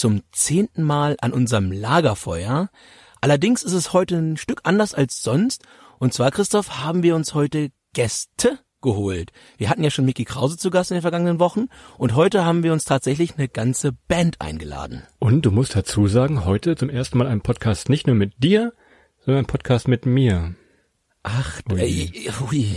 zum zehnten Mal an unserem Lagerfeuer. Allerdings ist es heute ein Stück anders als sonst. Und zwar, Christoph, haben wir uns heute Gäste geholt. Wir hatten ja schon Mickey Krause zu Gast in den vergangenen Wochen und heute haben wir uns tatsächlich eine ganze Band eingeladen. Und du musst dazu sagen, heute zum ersten Mal ein Podcast nicht nur mit dir, sondern ein Podcast mit mir. Ach, ui. Äh, ui.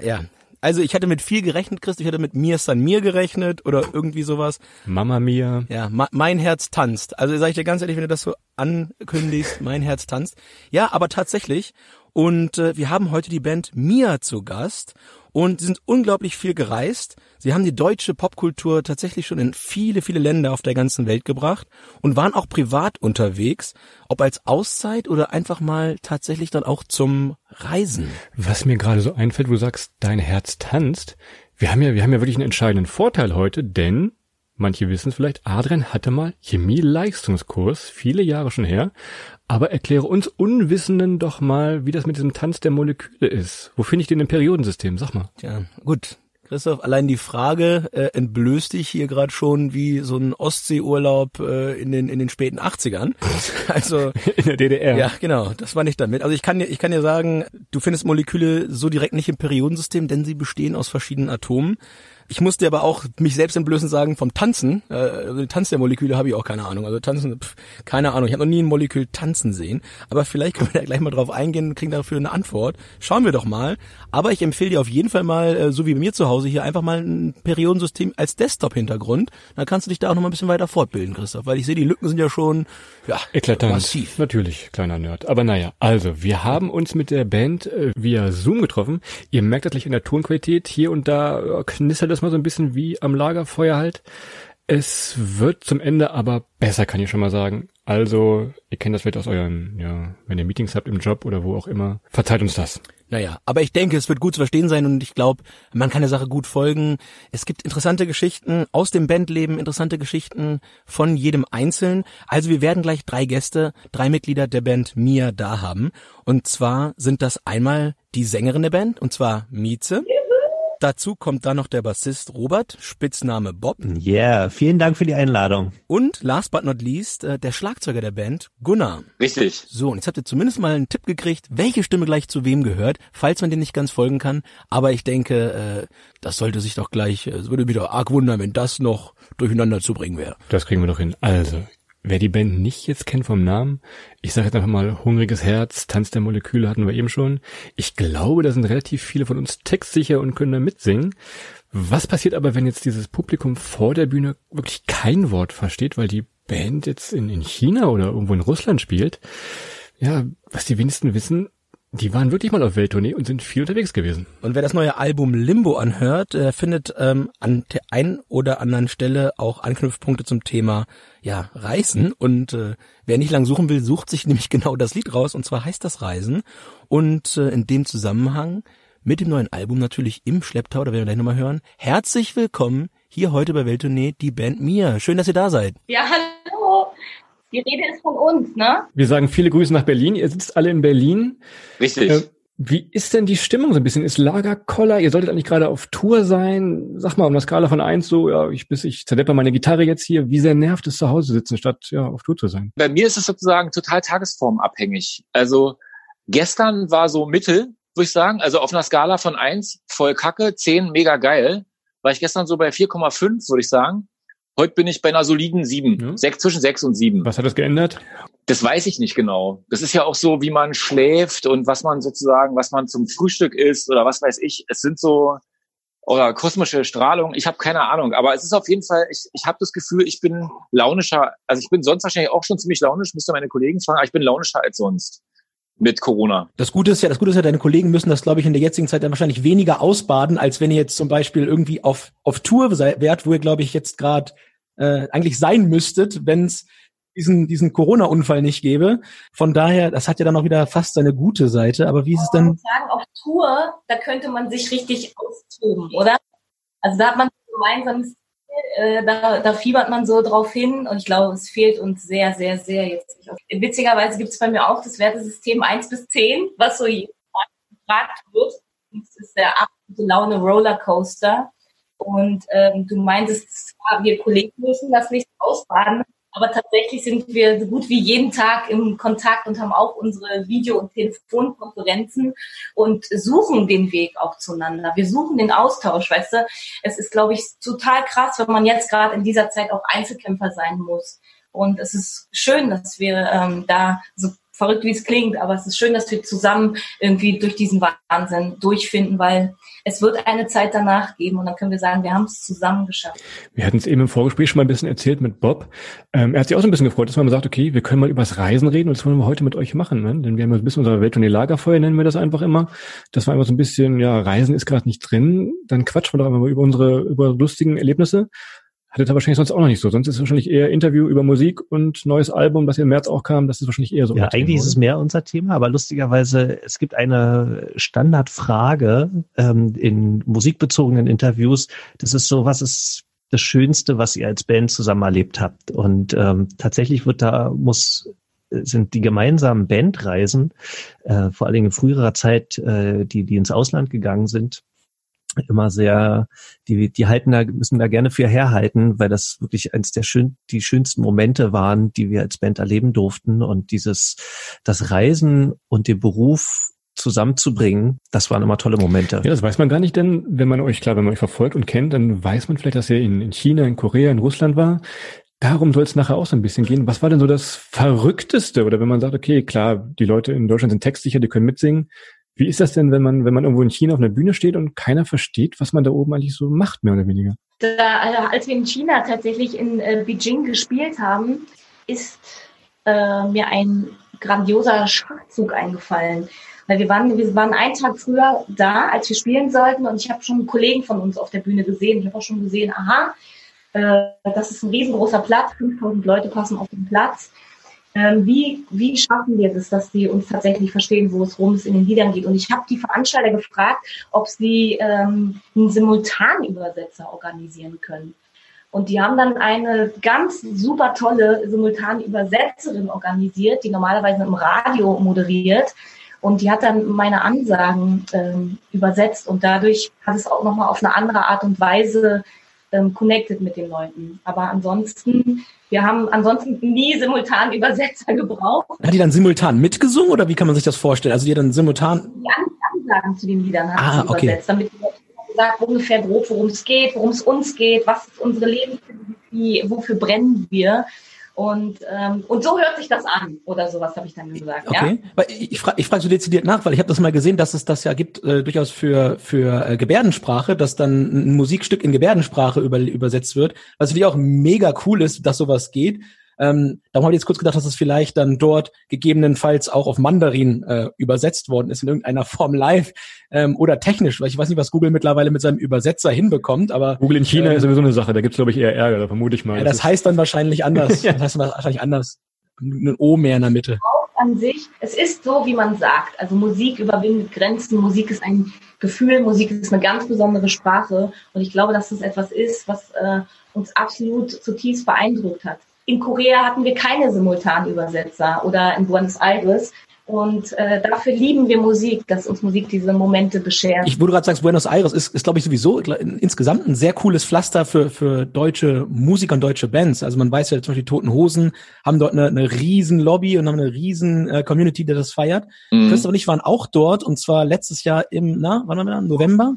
Ja, also ich hatte mit viel gerechnet, Christ. Ich hatte mit mir San mir gerechnet oder irgendwie sowas. Mama Mia. Ja, ma mein Herz tanzt. Also sage ich dir ganz ehrlich, wenn du das so ankündigst, mein Herz tanzt. Ja, aber tatsächlich. Und äh, wir haben heute die Band Mia zu Gast und sie sind unglaublich viel gereist. Sie haben die deutsche Popkultur tatsächlich schon in viele, viele Länder auf der ganzen Welt gebracht und waren auch privat unterwegs, ob als Auszeit oder einfach mal tatsächlich dann auch zum Reisen. Was mir gerade so einfällt, wo du sagst, dein Herz tanzt. Wir haben ja, wir haben ja wirklich einen entscheidenden Vorteil heute, denn manche wissen es vielleicht, Adrian hatte mal Chemie-Leistungskurs, viele Jahre schon her. Aber erkläre uns Unwissenden doch mal, wie das mit diesem Tanz der Moleküle ist. Wo finde ich den im Periodensystem? Sag mal. Tja, gut. Christoph, allein die Frage äh, entblößt dich hier gerade schon wie so ein Ostseeurlaub äh, in den in den späten 80ern. Also in der DDR. Ja, genau, das war nicht damit. Also ich kann dir ich kann dir sagen, du findest Moleküle so direkt nicht im Periodensystem, denn sie bestehen aus verschiedenen Atomen. Ich musste aber auch mich selbst entblößen sagen, vom Tanzen, äh, also Tanz der Moleküle habe ich auch keine Ahnung. Also Tanzen, pff, keine Ahnung. Ich habe noch nie ein Molekül tanzen sehen. Aber vielleicht können wir da gleich mal drauf eingehen und kriegen dafür eine Antwort. Schauen wir doch mal. Aber ich empfehle dir auf jeden Fall mal, äh, so wie bei mir zu Hause, hier einfach mal ein Periodensystem als Desktop-Hintergrund. Dann kannst du dich da auch noch mal ein bisschen weiter fortbilden, Christoph. Weil ich sehe, die Lücken sind ja schon, ja, Eklatant. massiv. Natürlich, kleiner Nerd. Aber naja, also, wir haben uns mit der Band äh, via Zoom getroffen. Ihr merkt das gleich in der Tonqualität. Hier und da äh, knistert das mal so ein bisschen wie am Lagerfeuer halt. Es wird zum Ende aber besser, kann ich schon mal sagen. Also, ihr kennt das vielleicht aus euren, ja, wenn ihr Meetings habt im Job oder wo auch immer. Verzeiht uns das. Naja, aber ich denke, es wird gut zu verstehen sein und ich glaube, man kann der Sache gut folgen. Es gibt interessante Geschichten aus dem Bandleben, interessante Geschichten von jedem Einzelnen. Also wir werden gleich drei Gäste, drei Mitglieder der Band Mia da haben. Und zwar sind das einmal die Sängerin der Band, und zwar Mieze. Dazu kommt dann noch der Bassist Robert, Spitzname Bob. Ja, yeah, vielen Dank für die Einladung. Und last but not least, äh, der Schlagzeuger der Band, Gunnar. Richtig. So, und jetzt habt ihr zumindest mal einen Tipp gekriegt, welche Stimme gleich zu wem gehört, falls man den nicht ganz folgen kann. Aber ich denke, äh, das sollte sich doch gleich, äh, es würde mich doch arg wundern, wenn das noch durcheinander zu bringen wäre. Das kriegen wir doch hin. Also, wer die Band nicht jetzt kennt vom Namen, ich sage jetzt einfach mal Hungriges Herz, Tanz der Moleküle hatten wir eben schon. Ich glaube, da sind relativ viele von uns textsicher und können da mitsingen. Was passiert aber, wenn jetzt dieses Publikum vor der Bühne wirklich kein Wort versteht, weil die Band jetzt in, in China oder irgendwo in Russland spielt? Ja, was die wenigsten wissen, die waren wirklich mal auf Welttournee und sind viel unterwegs gewesen. Und wer das neue Album Limbo anhört, äh, findet ähm, an der einen oder anderen Stelle auch Anknüpfpunkte zum Thema ja Reisen. Und äh, wer nicht lang suchen will, sucht sich nämlich genau das Lied raus. Und zwar heißt das Reisen. Und äh, in dem Zusammenhang mit dem neuen Album natürlich im Schlepptau, da werden wir gleich nochmal hören. Herzlich willkommen hier heute bei Welttournee, die Band Mia. Schön, dass ihr da seid. Ja, hallo. Die Rede ist von uns, ne? Wir sagen viele Grüße nach Berlin. Ihr sitzt alle in Berlin. Richtig. Äh, wie ist denn die Stimmung so ein bisschen? Ist Lagerkoller? Ihr solltet eigentlich gerade auf Tour sein. Sag mal, um der Skala von eins so, ja, ich bis ich zerdepper meine Gitarre jetzt hier. Wie sehr nervt es zu Hause sitzen, statt ja auf Tour zu sein? Bei mir ist es sozusagen total tagesformabhängig. Also gestern war so Mittel, würde ich sagen. Also auf einer Skala von eins voll Kacke, zehn mega geil. War ich gestern so bei 4,5, würde ich sagen. Heute bin ich bei einer soliden sieben, Ja. sechs, zwischen sechs und sieben. Was hat das geändert? Das weiß ich nicht genau. Das ist ja auch so, wie man schläft und was man sozusagen, was man zum Frühstück isst oder was weiß ich. Es sind so oder kosmische Strahlung. Ich habe keine Ahnung, aber es ist auf jeden Fall, ich, ich habe das Gefühl, ich bin launischer, also ich bin sonst wahrscheinlich auch schon ziemlich launisch, müsste meine Kollegen fragen, aber ich bin launischer als sonst mit Corona. Das Gute ist ja, das Gute ist ja, deine Kollegen müssen das, glaube ich, in der jetzigen Zeit dann wahrscheinlich weniger ausbaden, als wenn ihr jetzt zum Beispiel irgendwie auf, auf Tour wärt, wo ihr, glaube ich, jetzt gerade äh, eigentlich sein müsstet, wenn es diesen, diesen Corona-Unfall nicht gäbe. Von daher, das hat ja dann auch wieder fast seine gute Seite. Aber wie ist es denn? Sagen, auf Tour, da könnte man sich richtig austoben, oder? Also da hat man gemeinsames äh, da, da fiebert man so drauf hin und ich glaube, es fehlt uns sehr, sehr, sehr jetzt. Witzigerweise gibt es bei mir auch das Wertesystem 1 bis 10, was so gefragt wird. Das ist der absolute Laune Rollercoaster. Und ähm, du meintest, wir Kollegen müssen das nicht ausbaden, aber tatsächlich sind wir so gut wie jeden Tag im Kontakt und haben auch unsere Video- und Telefonkonferenzen und suchen den Weg auch zueinander. Wir suchen den Austausch, weißt du. Es ist, glaube ich, total krass, wenn man jetzt gerade in dieser Zeit auch Einzelkämpfer sein muss. Und es ist schön, dass wir ähm, da so verrückt wie es klingt, aber es ist schön, dass wir zusammen irgendwie durch diesen Wahnsinn durchfinden, weil es wird eine Zeit danach geben und dann können wir sagen, wir haben es zusammen geschafft. Wir hatten es eben im Vorgespräch schon mal ein bisschen erzählt mit Bob. Ähm, er hat sich auch so ein bisschen gefreut, dass man sagt, okay, wir können mal übers Reisen reden und das wollen wir heute mit euch machen, ne? denn wir haben ein bisschen unsere Welt und die Lagerfeuer, nennen wir das einfach immer. Das war einfach so ein bisschen, ja, Reisen ist gerade nicht drin, dann quatschen wir doch einfach mal über unsere, über lustigen Erlebnisse Hattet ihr wahrscheinlich sonst auch noch nicht so. Sonst ist es wahrscheinlich eher Interview über Musik und neues Album, das im März auch kam. Das ist wahrscheinlich eher so. Ja, eigentlich Thema, ist es mehr unser Thema, aber lustigerweise, es gibt eine Standardfrage ähm, in musikbezogenen Interviews. Das ist so, was ist das Schönste, was ihr als Band zusammen erlebt habt? Und ähm, tatsächlich wird da, muss sind die gemeinsamen Bandreisen, äh, vor allen Dingen in früherer Zeit, äh, die, die ins Ausland gegangen sind, immer sehr, die, die halten da, müssen da gerne für herhalten, weil das wirklich eins der schön, die schönsten Momente waren, die wir als Band erleben durften. Und dieses, das Reisen und den Beruf zusammenzubringen, das waren immer tolle Momente. Ja, das weiß man gar nicht, denn wenn man euch, klar, wenn man euch verfolgt und kennt, dann weiß man vielleicht, dass ihr in, in China, in Korea, in Russland war. Darum soll es nachher auch so ein bisschen gehen. Was war denn so das Verrückteste? Oder wenn man sagt, okay, klar, die Leute in Deutschland sind textsicher, die können mitsingen. Wie ist das denn, wenn man, wenn man irgendwo in China auf einer Bühne steht und keiner versteht, was man da oben eigentlich so macht, mehr oder weniger? Da, äh, als wir in China tatsächlich in äh, Beijing gespielt haben, ist äh, mir ein grandioser Schachzug eingefallen. Weil wir waren, wir waren einen Tag früher da, als wir spielen sollten, und ich habe schon Kollegen von uns auf der Bühne gesehen. Ich habe auch schon gesehen, aha, äh, das ist ein riesengroßer Platz, 5000 Leute passen auf den Platz. Ähm, wie, wie schaffen wir das, dass die uns tatsächlich verstehen, wo es rum es in den Liedern geht? Und ich habe die Veranstalter gefragt, ob sie ähm, einen Simultanübersetzer organisieren können. Und die haben dann eine ganz super tolle Simultanübersetzerin organisiert, die normalerweise im Radio moderiert. Und die hat dann meine Ansagen ähm, übersetzt und dadurch hat es auch nochmal auf eine andere Art und Weise ähm, connected mit den Leuten. Aber ansonsten wir haben ansonsten nie simultan Übersetzer gebraucht. Hat die dann simultan mitgesungen oder wie kann man sich das vorstellen? Also die dann simultan. Die Ansagen zu den Liedern hat ah, okay. übersetzt, damit die sagt ungefähr grob, worum es geht, worum es uns geht, was ist unsere Lebensphilosophie, wofür brennen wir. Und, ähm, und so hört sich das an oder sowas habe ich dann gesagt. Okay, ja? weil ich, ich frage ich frag so dezidiert nach, weil ich habe das mal gesehen, dass es das ja gibt äh, durchaus für für äh, Gebärdensprache, dass dann ein Musikstück in Gebärdensprache über, übersetzt wird, was natürlich auch mega cool ist, dass sowas geht. Ähm, darum habe ich jetzt kurz gedacht, dass es vielleicht dann dort gegebenenfalls auch auf Mandarin äh, übersetzt worden ist in irgendeiner Form live ähm, oder technisch, weil ich weiß nicht, was Google mittlerweile mit seinem Übersetzer hinbekommt, aber Google in China ähm, ist sowieso eine Sache, da gibt's glaube ich eher Ärger, da vermute ich mal. Ja, das, das heißt dann wahrscheinlich anders. ja. Das heißt wahrscheinlich anders. Ein O mehr in der Mitte. Auch an sich, es ist so, wie man sagt. Also Musik überwindet Grenzen, Musik ist ein Gefühl, Musik ist eine ganz besondere Sprache und ich glaube, dass das etwas ist, was äh, uns absolut zutiefst beeindruckt hat. In Korea hatten wir keine Simultanübersetzer oder in Buenos Aires. Und äh, dafür lieben wir Musik, dass uns Musik diese Momente beschert. Ich, du gerade sagst, Buenos Aires ist, ist glaube ich, sowieso insgesamt ein sehr cooles Pflaster für, für deutsche Musiker und deutsche Bands. Also man weiß ja zum Beispiel, die Toten Hosen haben dort eine, eine riesen Lobby und haben eine riesen äh, Community, die das feiert. Mhm. Christoph und ich waren auch dort und zwar letztes Jahr im, na, wann waren wir da? November.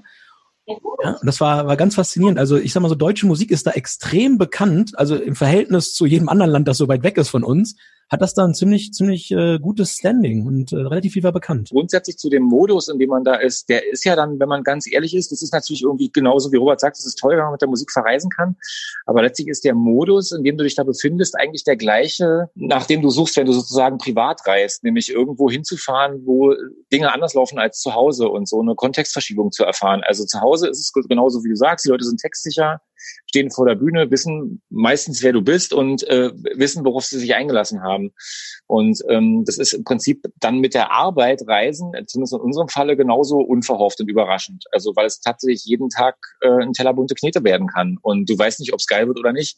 Ja, das war, war ganz faszinierend. Also ich sag mal so, deutsche Musik ist da extrem bekannt, also im Verhältnis zu jedem anderen Land, das so weit weg ist von uns. Hat das da ein ziemlich, ziemlich äh, gutes Standing und äh, relativ viel war bekannt. Grundsätzlich zu dem Modus, in dem man da ist, der ist ja dann, wenn man ganz ehrlich ist, das ist natürlich irgendwie genauso wie Robert sagt, es ist toll, wenn man mit der Musik verreisen kann. Aber letztlich ist der Modus, in dem du dich da befindest, eigentlich der gleiche, nach dem du suchst, wenn du sozusagen privat reist, nämlich irgendwo hinzufahren, wo Dinge anders laufen als zu Hause und so eine Kontextverschiebung zu erfahren. Also zu Hause ist es genauso wie du sagst, die Leute sind textsicher, stehen vor der Bühne, wissen meistens, wer du bist und äh, wissen, worauf sie sich eingelassen haben. Und ähm, das ist im Prinzip dann mit der Arbeit Reisen, zumindest in unserem Falle, genauso unverhofft und überraschend. Also weil es tatsächlich jeden Tag äh, ein Teller bunte Knete werden kann. Und du weißt nicht, ob es geil wird oder nicht.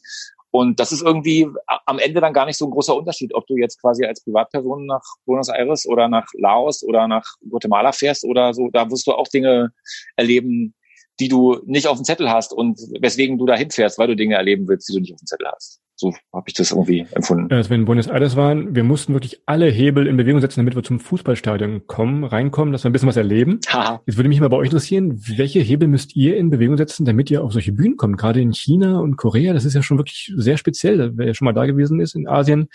Und das ist irgendwie am Ende dann gar nicht so ein großer Unterschied, ob du jetzt quasi als Privatperson nach Buenos Aires oder nach Laos oder nach Guatemala fährst oder so. Da wirst du auch Dinge erleben, die du nicht auf dem Zettel hast und weswegen du da hinfährst, weil du Dinge erleben willst, die du nicht auf dem Zettel hast. So habe ich das irgendwie empfunden. Als wir in Buenos Aires waren, wir mussten wirklich alle Hebel in Bewegung setzen, damit wir zum Fußballstadion kommen, reinkommen, dass wir ein bisschen was erleben. Haha. Jetzt würde mich mal bei euch interessieren, welche Hebel müsst ihr in Bewegung setzen, damit ihr auf solche Bühnen kommt? Gerade in China und Korea, das ist ja schon wirklich sehr speziell. Wer schon mal da gewesen ist in Asien,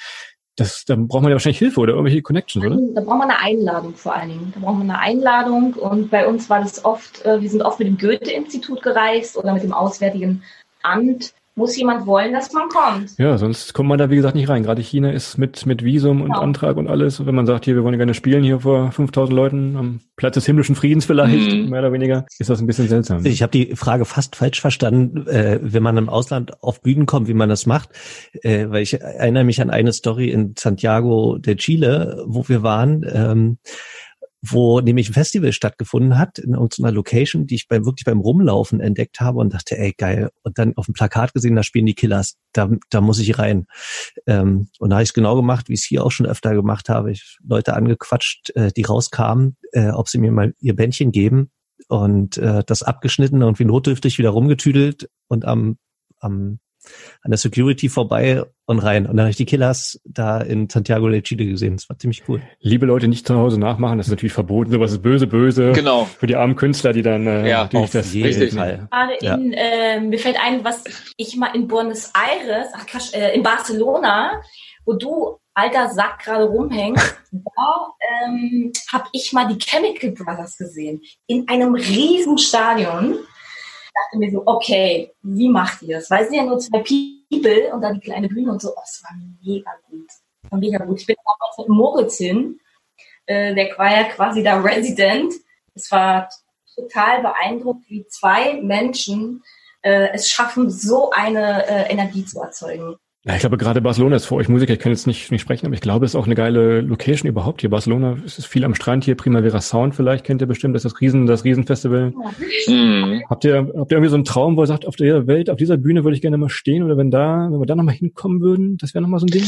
das, da braucht man ja wahrscheinlich Hilfe oder irgendwelche Connections, oder? Da braucht man eine Einladung vor allen Dingen. Da braucht man eine Einladung und bei uns war das oft, äh, wir sind oft mit dem Goethe-Institut gereist oder mit dem Auswärtigen Amt. Muss jemand wollen, dass man kommt. Ja, sonst kommt man da wie gesagt nicht rein. Gerade China ist mit mit Visum und Genau. Antrag und alles. Und wenn man sagt, hier, wir wollen gerne spielen hier vor 5000 Leuten am Platz des himmlischen Friedens vielleicht, Mhm. mehr oder weniger, ist das ein bisschen seltsam. Ich habe die Frage fast falsch verstanden, äh, wenn man im Ausland auf Bühnen kommt, wie man das macht, äh, weil ich erinnere mich an eine Story in Santiago de Chile, wo wir waren, ähm, wo nämlich ein Festival stattgefunden hat in irgendeiner Location, die ich beim wirklich beim Rumlaufen entdeckt habe und dachte, ey geil, und dann auf dem Plakat gesehen, da spielen die Killers, da, da muss ich rein. Ähm, und da habe ich es genau gemacht, wie ich es hier auch schon öfter gemacht habe. Ich Leute angequatscht, äh, die rauskamen, äh, ob sie mir mal ihr Bändchen geben und äh, das abgeschnitten und wie notdürftig wieder rumgetüdelt und am, am an der Security vorbei und rein. Und dann habe ich die Killers da in Santiago de Chile gesehen. Das war ziemlich cool. Liebe Leute, nicht zu Hause nachmachen, das ist natürlich verboten. Sowas ist böse, böse. Genau. Für die armen Künstler, die dann äh, Ja, auf das jeden richtig. Fall. Gerade Ja. in, äh, mir fällt ein, was ich mal in Buenos Aires, ach Quatsch, äh, in Barcelona, wo du alter Sack gerade rumhängst, da ähm, habe ich mal die Chemical Brothers gesehen. In einem riesen Stadion. Dachte mir so, okay, wie macht ihr das? Weil es sind ja nur zwei People und dann die kleine Bühne und so. Oh, es war mega gut. War mega gut. Ich bin damals mit Moritz hin. Äh, der war ja quasi da Resident. Es war total beeindruckt, wie zwei Menschen äh, es schaffen, so eine äh, Energie zu erzeugen. Ja, ich glaube, gerade Barcelona ist für euch Musiker, ich kann jetzt nicht, nicht sprechen, aber ich glaube, es ist auch eine geile Location überhaupt hier. Barcelona es ist viel am Strand hier, Primavera Sound vielleicht, kennt ihr bestimmt, das ist das Riesen, das Riesenfestival. Mhm. Habt ihr, habt ihr irgendwie so einen Traum, wo ihr sagt, auf der Welt, auf dieser Bühne würde ich gerne mal stehen oder wenn da, wenn wir da nochmal hinkommen würden, das wäre nochmal so ein Ding?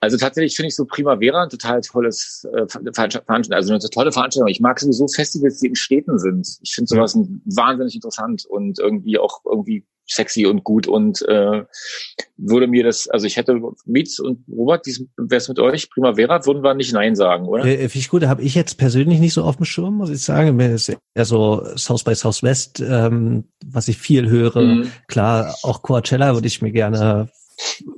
Also tatsächlich finde ich so Primavera ein total tolles äh, Ver- Veranstaltung, also eine tolle Veranstaltung. Ich mag sowieso Festivals, die in Städten sind. Ich finde sowas wahnsinnig interessant und irgendwie auch irgendwie sexy und gut und äh, würde mir das, also ich hätte Mietz und Robert, wer es mit euch, Primavera, würden wir nicht Nein sagen, oder? Äh, Finde ich gut, habe ich jetzt persönlich nicht so auf dem Schirm, muss ich sagen. Mir ist eher so South by Southwest, ähm, was ich viel höre. Mhm. Klar, auch Coachella würde ich mir gerne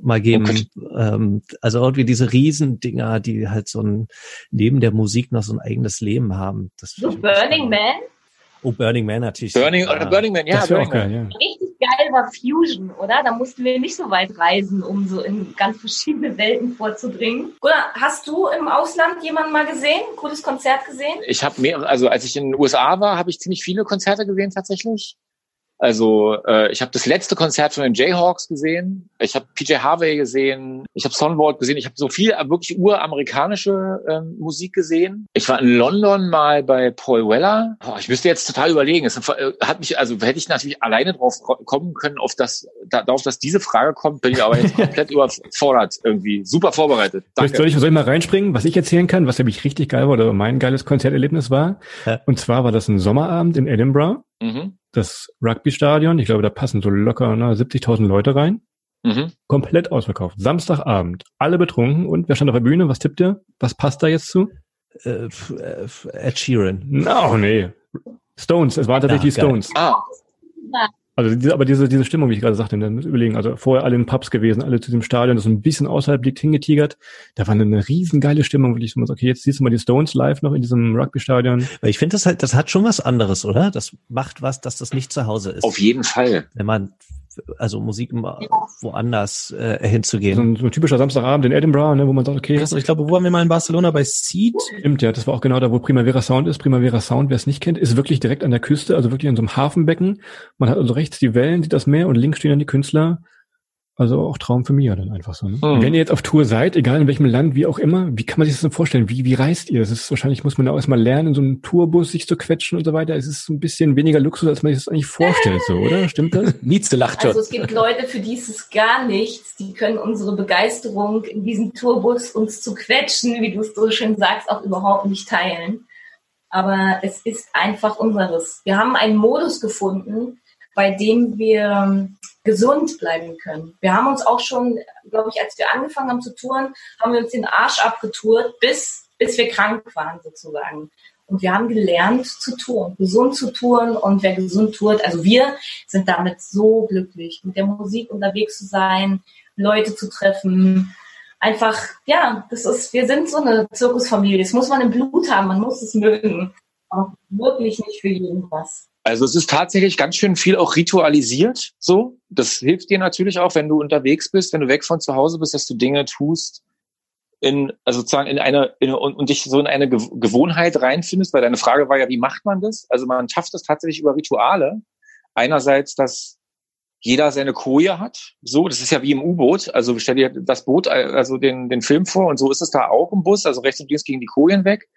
mal geben. Okay. Ähm, also irgendwie diese Riesendinger, die halt so ein neben der Musik noch so ein eigenes Leben haben. Das So Burning. Man. Oh, Burning Man natürlich. Burning, oder Burning Man, ja, das wäre Burning auch Man. geil, ja. Richtig geil war Fusion, oder? Da mussten wir nicht so weit reisen, um so in ganz verschiedene Welten vorzudringen. Gunnar, hast du im Ausland jemanden mal gesehen? Ein cooles Konzert gesehen? Ich habe mehrere, also als ich in den USA war, habe ich ziemlich viele Konzerte gesehen tatsächlich. Also äh, ich habe das letzte Konzert von den Jayhawks gesehen. Ich habe PJ Harvey gesehen. Ich habe Sonwald gesehen. Ich habe so viel äh, wirklich uramerikanische ähm, Musik gesehen. Ich war in London mal bei Paul Weller. Oh, ich müsste jetzt total überlegen. Es äh, hat mich, also hätte ich natürlich alleine drauf ko- kommen können, auf das, da, darauf, dass diese Frage kommt, bin ich aber jetzt komplett überfordert irgendwie. Super vorbereitet. Soll ich, Danke. soll, ich, soll ich mal reinspringen, was ich erzählen kann, was nämlich richtig geil war oder mein geiles Konzerterlebnis war? Ja. Und zwar war das ein Sommerabend in Edinburgh, Mhm. das Rugby-Stadion. Ich glaube, da passen so locker ne, 70.000 Leute rein. Mhm. Komplett ausverkauft. Samstagabend. Alle betrunken. Und wer stand auf der Bühne? Was tippt ihr? Was passt da jetzt zu? Äh, äh, Ed Sheeran. No, nee. Stones. Es waren tatsächlich Ja, die. Stones. Ah, Also diese, aber diese, diese Stimmung, wie ich gerade sagte, dann muss überlegen, also vorher alle in Pubs gewesen, alle zu dem Stadion, das so ein bisschen außerhalb liegt, hingetigert. Da war eine riesengeile Stimmung, wirklich so, okay, jetzt siehst du mal die Stones live noch in diesem Rugby-Stadion. Weil ich finde das halt, das hat schon was anderes, oder? Das macht was, dass das nicht zu Hause ist. Auf jeden Fall. Wenn man also Musik immer woanders äh, hinzugehen. So ein, so ein typischer Samstagabend in Edinburgh, ne, wo man sagt, okay. Krass, ich glaube, wo waren wir mal in Barcelona bei Seed? Stimmt, ja, das war auch genau da, wo Primavera Sound ist. Primavera Sound, wer es nicht kennt, ist wirklich direkt an der Küste, also wirklich an so einem Hafenbecken. Man hat also rechts die Wellen, sieht das Meer und links stehen dann die Künstler. Also auch Traum für mich ja dann einfach so. Ne? Mhm. Wenn ihr jetzt auf Tour seid, egal in welchem Land, wie auch immer, wie kann man sich das so vorstellen? Wie, wie reist ihr? Das ist wahrscheinlich, muss man da auch erstmal lernen, in so einem Tourbus sich zu quetschen und so weiter. Es ist ein bisschen weniger Luxus, als man sich das eigentlich vorstellt, so, oder? Stimmt das? Nietzsche lacht schon. Also es gibt Leute, für die ist es gar nichts. Die können unsere Begeisterung in diesem Tourbus uns zu quetschen, wie du es so schön sagst, auch überhaupt nicht teilen. Aber es ist einfach unseres. Wir haben einen Modus gefunden, bei dem wir gesund bleiben können. Wir haben uns auch schon, glaube ich, als wir angefangen haben zu touren, haben wir uns den Arsch abgetourt, bis, bis wir krank waren sozusagen. Und wir haben gelernt zu touren, gesund zu touren. Und wer gesund tourt, also wir sind damit so glücklich, mit der Musik unterwegs zu sein, Leute zu treffen. Einfach, ja, das ist, wir sind so eine Zirkusfamilie. Das muss man im Blut haben, man muss es mögen. Auch wirklich nicht für jeden was. Also es ist tatsächlich ganz schön viel auch ritualisiert, so. Das hilft dir natürlich auch, wenn du unterwegs bist, wenn du weg von zu Hause bist, dass du Dinge tust, in, also sozusagen in eine, in, und, und dich so in eine Gew- Gewohnheit reinfindest, weil deine Frage war ja, wie macht man das? Also man schafft es tatsächlich über Rituale. Einerseits, dass jeder seine Koje hat. So, das ist ja wie im U-Boot. Also stell dir das Boot, also den, den Film vor und so ist es da auch im Bus. Also rechts und links gegen die Kojen weg.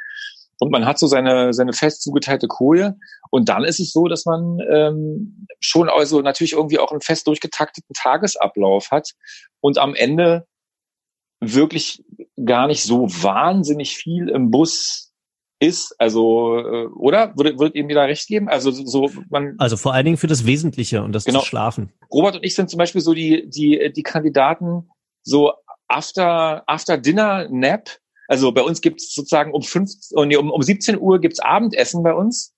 Und man hat so seine, seine fest zugeteilte Koje. Und dann ist es so, dass man ähm, schon also natürlich irgendwie auch einen fest durchgetakteten Tagesablauf hat und am Ende wirklich gar nicht so wahnsinnig viel im Bus ist. Also, äh, oder? Würdet, würdet ihr mir da recht geben? Also so, man, Also vor allen Dingen für das Wesentliche und das Genau. schlafen. Robert und ich sind zum Beispiel so die, die, die Kandidaten, so after, after dinner nap. Also bei uns gibt's sozusagen um fünf, oh nee, um, um 17 Uhr gibt's Abendessen bei uns,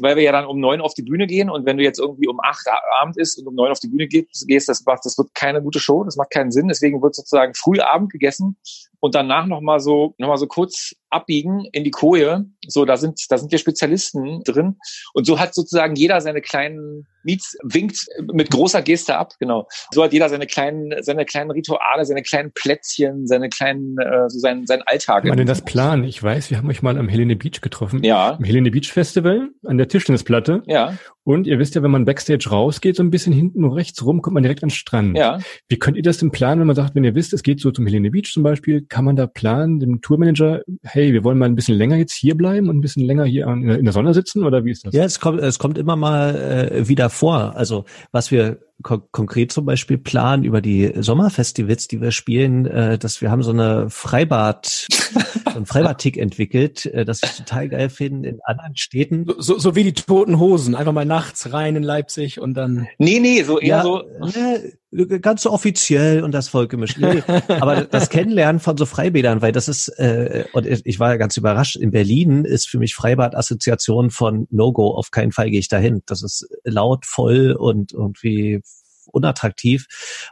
weil wir ja dann um neun auf die Bühne gehen und wenn du jetzt irgendwie um acht Abend ist und um neun auf die Bühne gehst, gehst das, macht, das wird keine gute Show, das macht keinen Sinn. Deswegen wird sozusagen früh Abend gegessen und danach noch mal so noch mal so kurz abbiegen in die Koje. So, da sind da sind ja Spezialisten drin und so hat sozusagen jeder seine kleinen Miets winkt mit großer Geste ab, genau. So hat jeder seine kleinen seine kleinen Rituale, seine kleinen Plätzchen, seine kleinen äh, so seinen seinen Alltag. Kann man denn das planen? Ich weiß, wir haben euch mal am Helene Beach getroffen. Ja, Am Helene Beach Festival an der Tischtennisplatte. ja, Und ihr wisst ja, wenn man Backstage rausgeht, so ein bisschen hinten rechts rum, kommt man direkt an den Strand. ja. Wie könnt ihr das denn planen, wenn man sagt, wenn ihr wisst, es geht so zum Helene Beach zum Beispiel, kann man da planen, dem Tourmanager, hey, wir wollen mal ein bisschen länger jetzt hier bleiben und ein bisschen länger hier in der Sonne sitzen oder wie ist das? Ja, es kommt, es kommt immer mal äh, wieder vor. Also was wir ko konkret zum Beispiel planen über die Sommerfestivals, die wir spielen, äh, dass wir haben so eine Freibad, so ein Freibad-Tick entwickelt, äh, das ich total geil finde in anderen Städten. So, so wie die toten Hosen. Einfach mal nachts rein in Leipzig und dann. Nee, nee, so eher Ja, so ne, ganz so offiziell und das Volk gemischt. Nee, aber das Kennenlernen von so Freibädern, weil das ist, äh, und ich war ja ganz überrascht, in Berlin ist für mich Freibad Assoziation von No-Go, auf keinen Fall gehe ich dahin. Das ist laut, voll und irgendwie unattraktiv.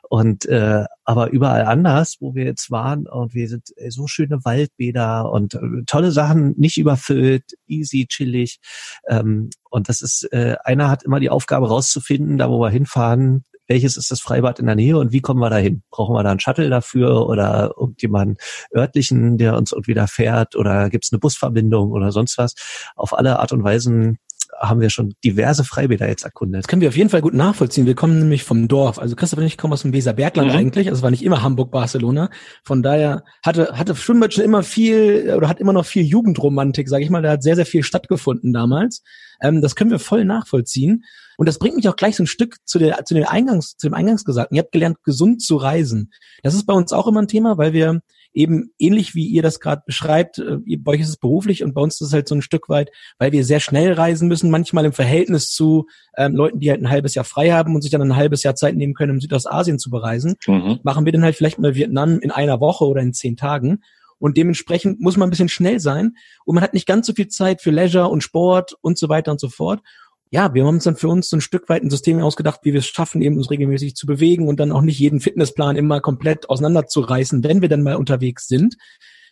Und äh, aber überall anders, wo wir jetzt waren, und wir sind äh, so schöne Waldbäder und äh, tolle Sachen, nicht überfüllt, easy, chillig. Ähm, und das ist, äh, einer hat immer die Aufgabe rauszufinden, da wo wir hinfahren, welches ist das Freibad in der Nähe und wie kommen wir da hin? Brauchen wir da einen Shuttle dafür oder irgendjemanden örtlichen, der uns irgendwie da fährt oder gibt es eine Busverbindung oder sonst was? Auf alle Art und Weisen haben wir schon diverse Freibäder jetzt erkundet. Das können wir auf jeden Fall gut nachvollziehen. Wir kommen nämlich vom Dorf. Also Christoph und ich kommen aus dem Weserbergland Mhm. eigentlich. Also es war nicht immer Hamburg, Barcelona. Von daher hatte, hatte Schwimmbad schon immer viel oder hat immer noch viel Jugendromantik, sage ich mal. Da hat sehr, sehr viel stattgefunden damals. Ähm, das können wir voll nachvollziehen. Und das bringt mich auch gleich so ein Stück zu der, zu den Eingangs, zu dem Eingangsgesagten. Ihr habt gelernt, gesund zu reisen. Das ist bei uns auch immer ein Thema, weil wir eben ähnlich wie ihr das gerade beschreibt, äh, ihr- bei euch ist es beruflich und bei uns ist es halt so ein Stück weit, weil wir sehr schnell reisen müssen, manchmal im Verhältnis zu ähm, Leuten, die halt ein halbes Jahr frei haben und sich dann ein halbes Jahr Zeit nehmen können, um Südostasien zu bereisen, mhm. machen wir dann halt vielleicht mal Vietnam in einer Woche oder in zehn Tagen. Und dementsprechend muss man ein bisschen schnell sein und man hat nicht ganz so viel Zeit für Leisure und Sport und so weiter und so fort. ja, wir haben uns dann für uns so ein Stück weit ein System ausgedacht, wie wir es schaffen, eben uns regelmäßig zu bewegen und dann auch nicht jeden Fitnessplan immer komplett auseinanderzureißen, wenn wir dann mal unterwegs sind.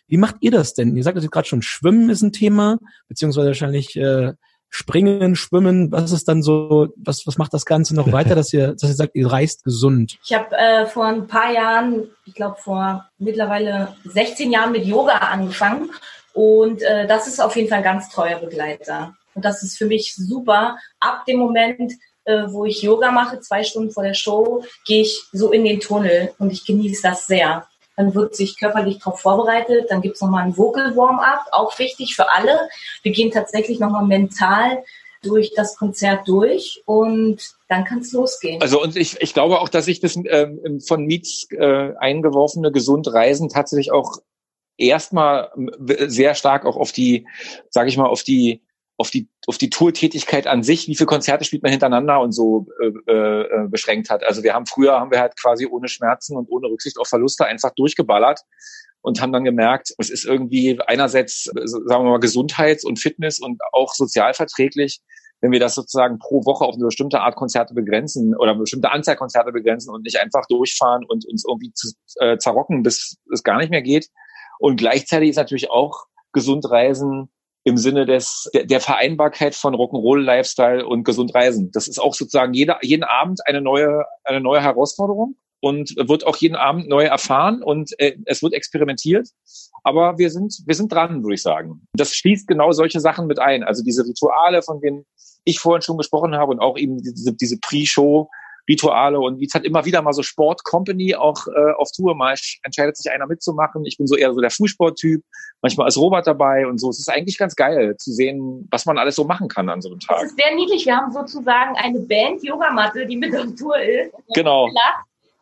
Wie macht ihr das denn? Ihr sagt gerade schon, Schwimmen ist ein Thema, beziehungsweise wahrscheinlich äh, Springen, Schwimmen. Was ist dann so, was, was macht das Ganze noch weiter, dass ihr, dass ihr sagt, ihr reist gesund? Ich habe äh, vor ein paar Jahren, ich glaube vor mittlerweile 16 Jahren mit Yoga angefangen und äh, das ist auf jeden Fall ein ganz treuer Begleiter. Und das ist für mich super. Ab dem Moment, äh, wo ich Yoga mache, zwei Stunden vor der Show, gehe ich so in den Tunnel und ich genieße das sehr. Dann wird sich körperlich darauf vorbereitet. Dann gibt's nochmal ein Vocal Warm-up, auch wichtig für alle. Wir gehen tatsächlich nochmal mental durch das Konzert durch und dann kann es losgehen. Also und ich, ich glaube auch, dass ich das ähm, von Miets äh, eingeworfene Gesundreisen tatsächlich auch erstmal sehr stark auch auf die, sage ich mal, auf die auf die auf die Tourtätigkeit an sich, wie viele Konzerte spielt man hintereinander und so äh, äh, beschränkt hat. Also wir haben früher haben wir halt quasi ohne Schmerzen und ohne Rücksicht auf Verluste einfach durchgeballert und haben dann gemerkt, es ist irgendwie einerseits sagen wir mal Gesundheits- und Fitness und auch sozialverträglich, wenn wir das sozusagen pro Woche auf eine bestimmte Art Konzerte begrenzen oder eine bestimmte Anzahl Konzerte begrenzen und nicht einfach durchfahren und uns irgendwie zu, äh, zerrocken, bis es gar nicht mehr geht. Und gleichzeitig ist natürlich auch gesund reisen im Sinne des der, der Vereinbarkeit von Rock'n'Roll Lifestyle und gesund reisen. Das ist auch sozusagen jeder, jeden Abend eine neue eine neue Herausforderung und wird auch jeden Abend neu erfahren und äh, es wird experimentiert. Aber wir sind wir sind dran, würde ich sagen. Das schließt genau solche Sachen mit ein. Also diese Rituale, von denen ich vorhin schon gesprochen habe und auch eben diese, diese Pre-Show Rituale und wie es hat immer wieder mal so Sport-Company auch äh, auf Tour. Mal entscheidet sich einer mitzumachen. Ich bin so eher so der Fußsport-Typ. Manchmal ist Robert dabei und so. Es ist eigentlich ganz geil zu sehen, was man alles so machen kann an so einem Tag. Es ist sehr niedlich. Wir haben sozusagen eine Band-Yogamatte, die mit auf Tour ist. Genau.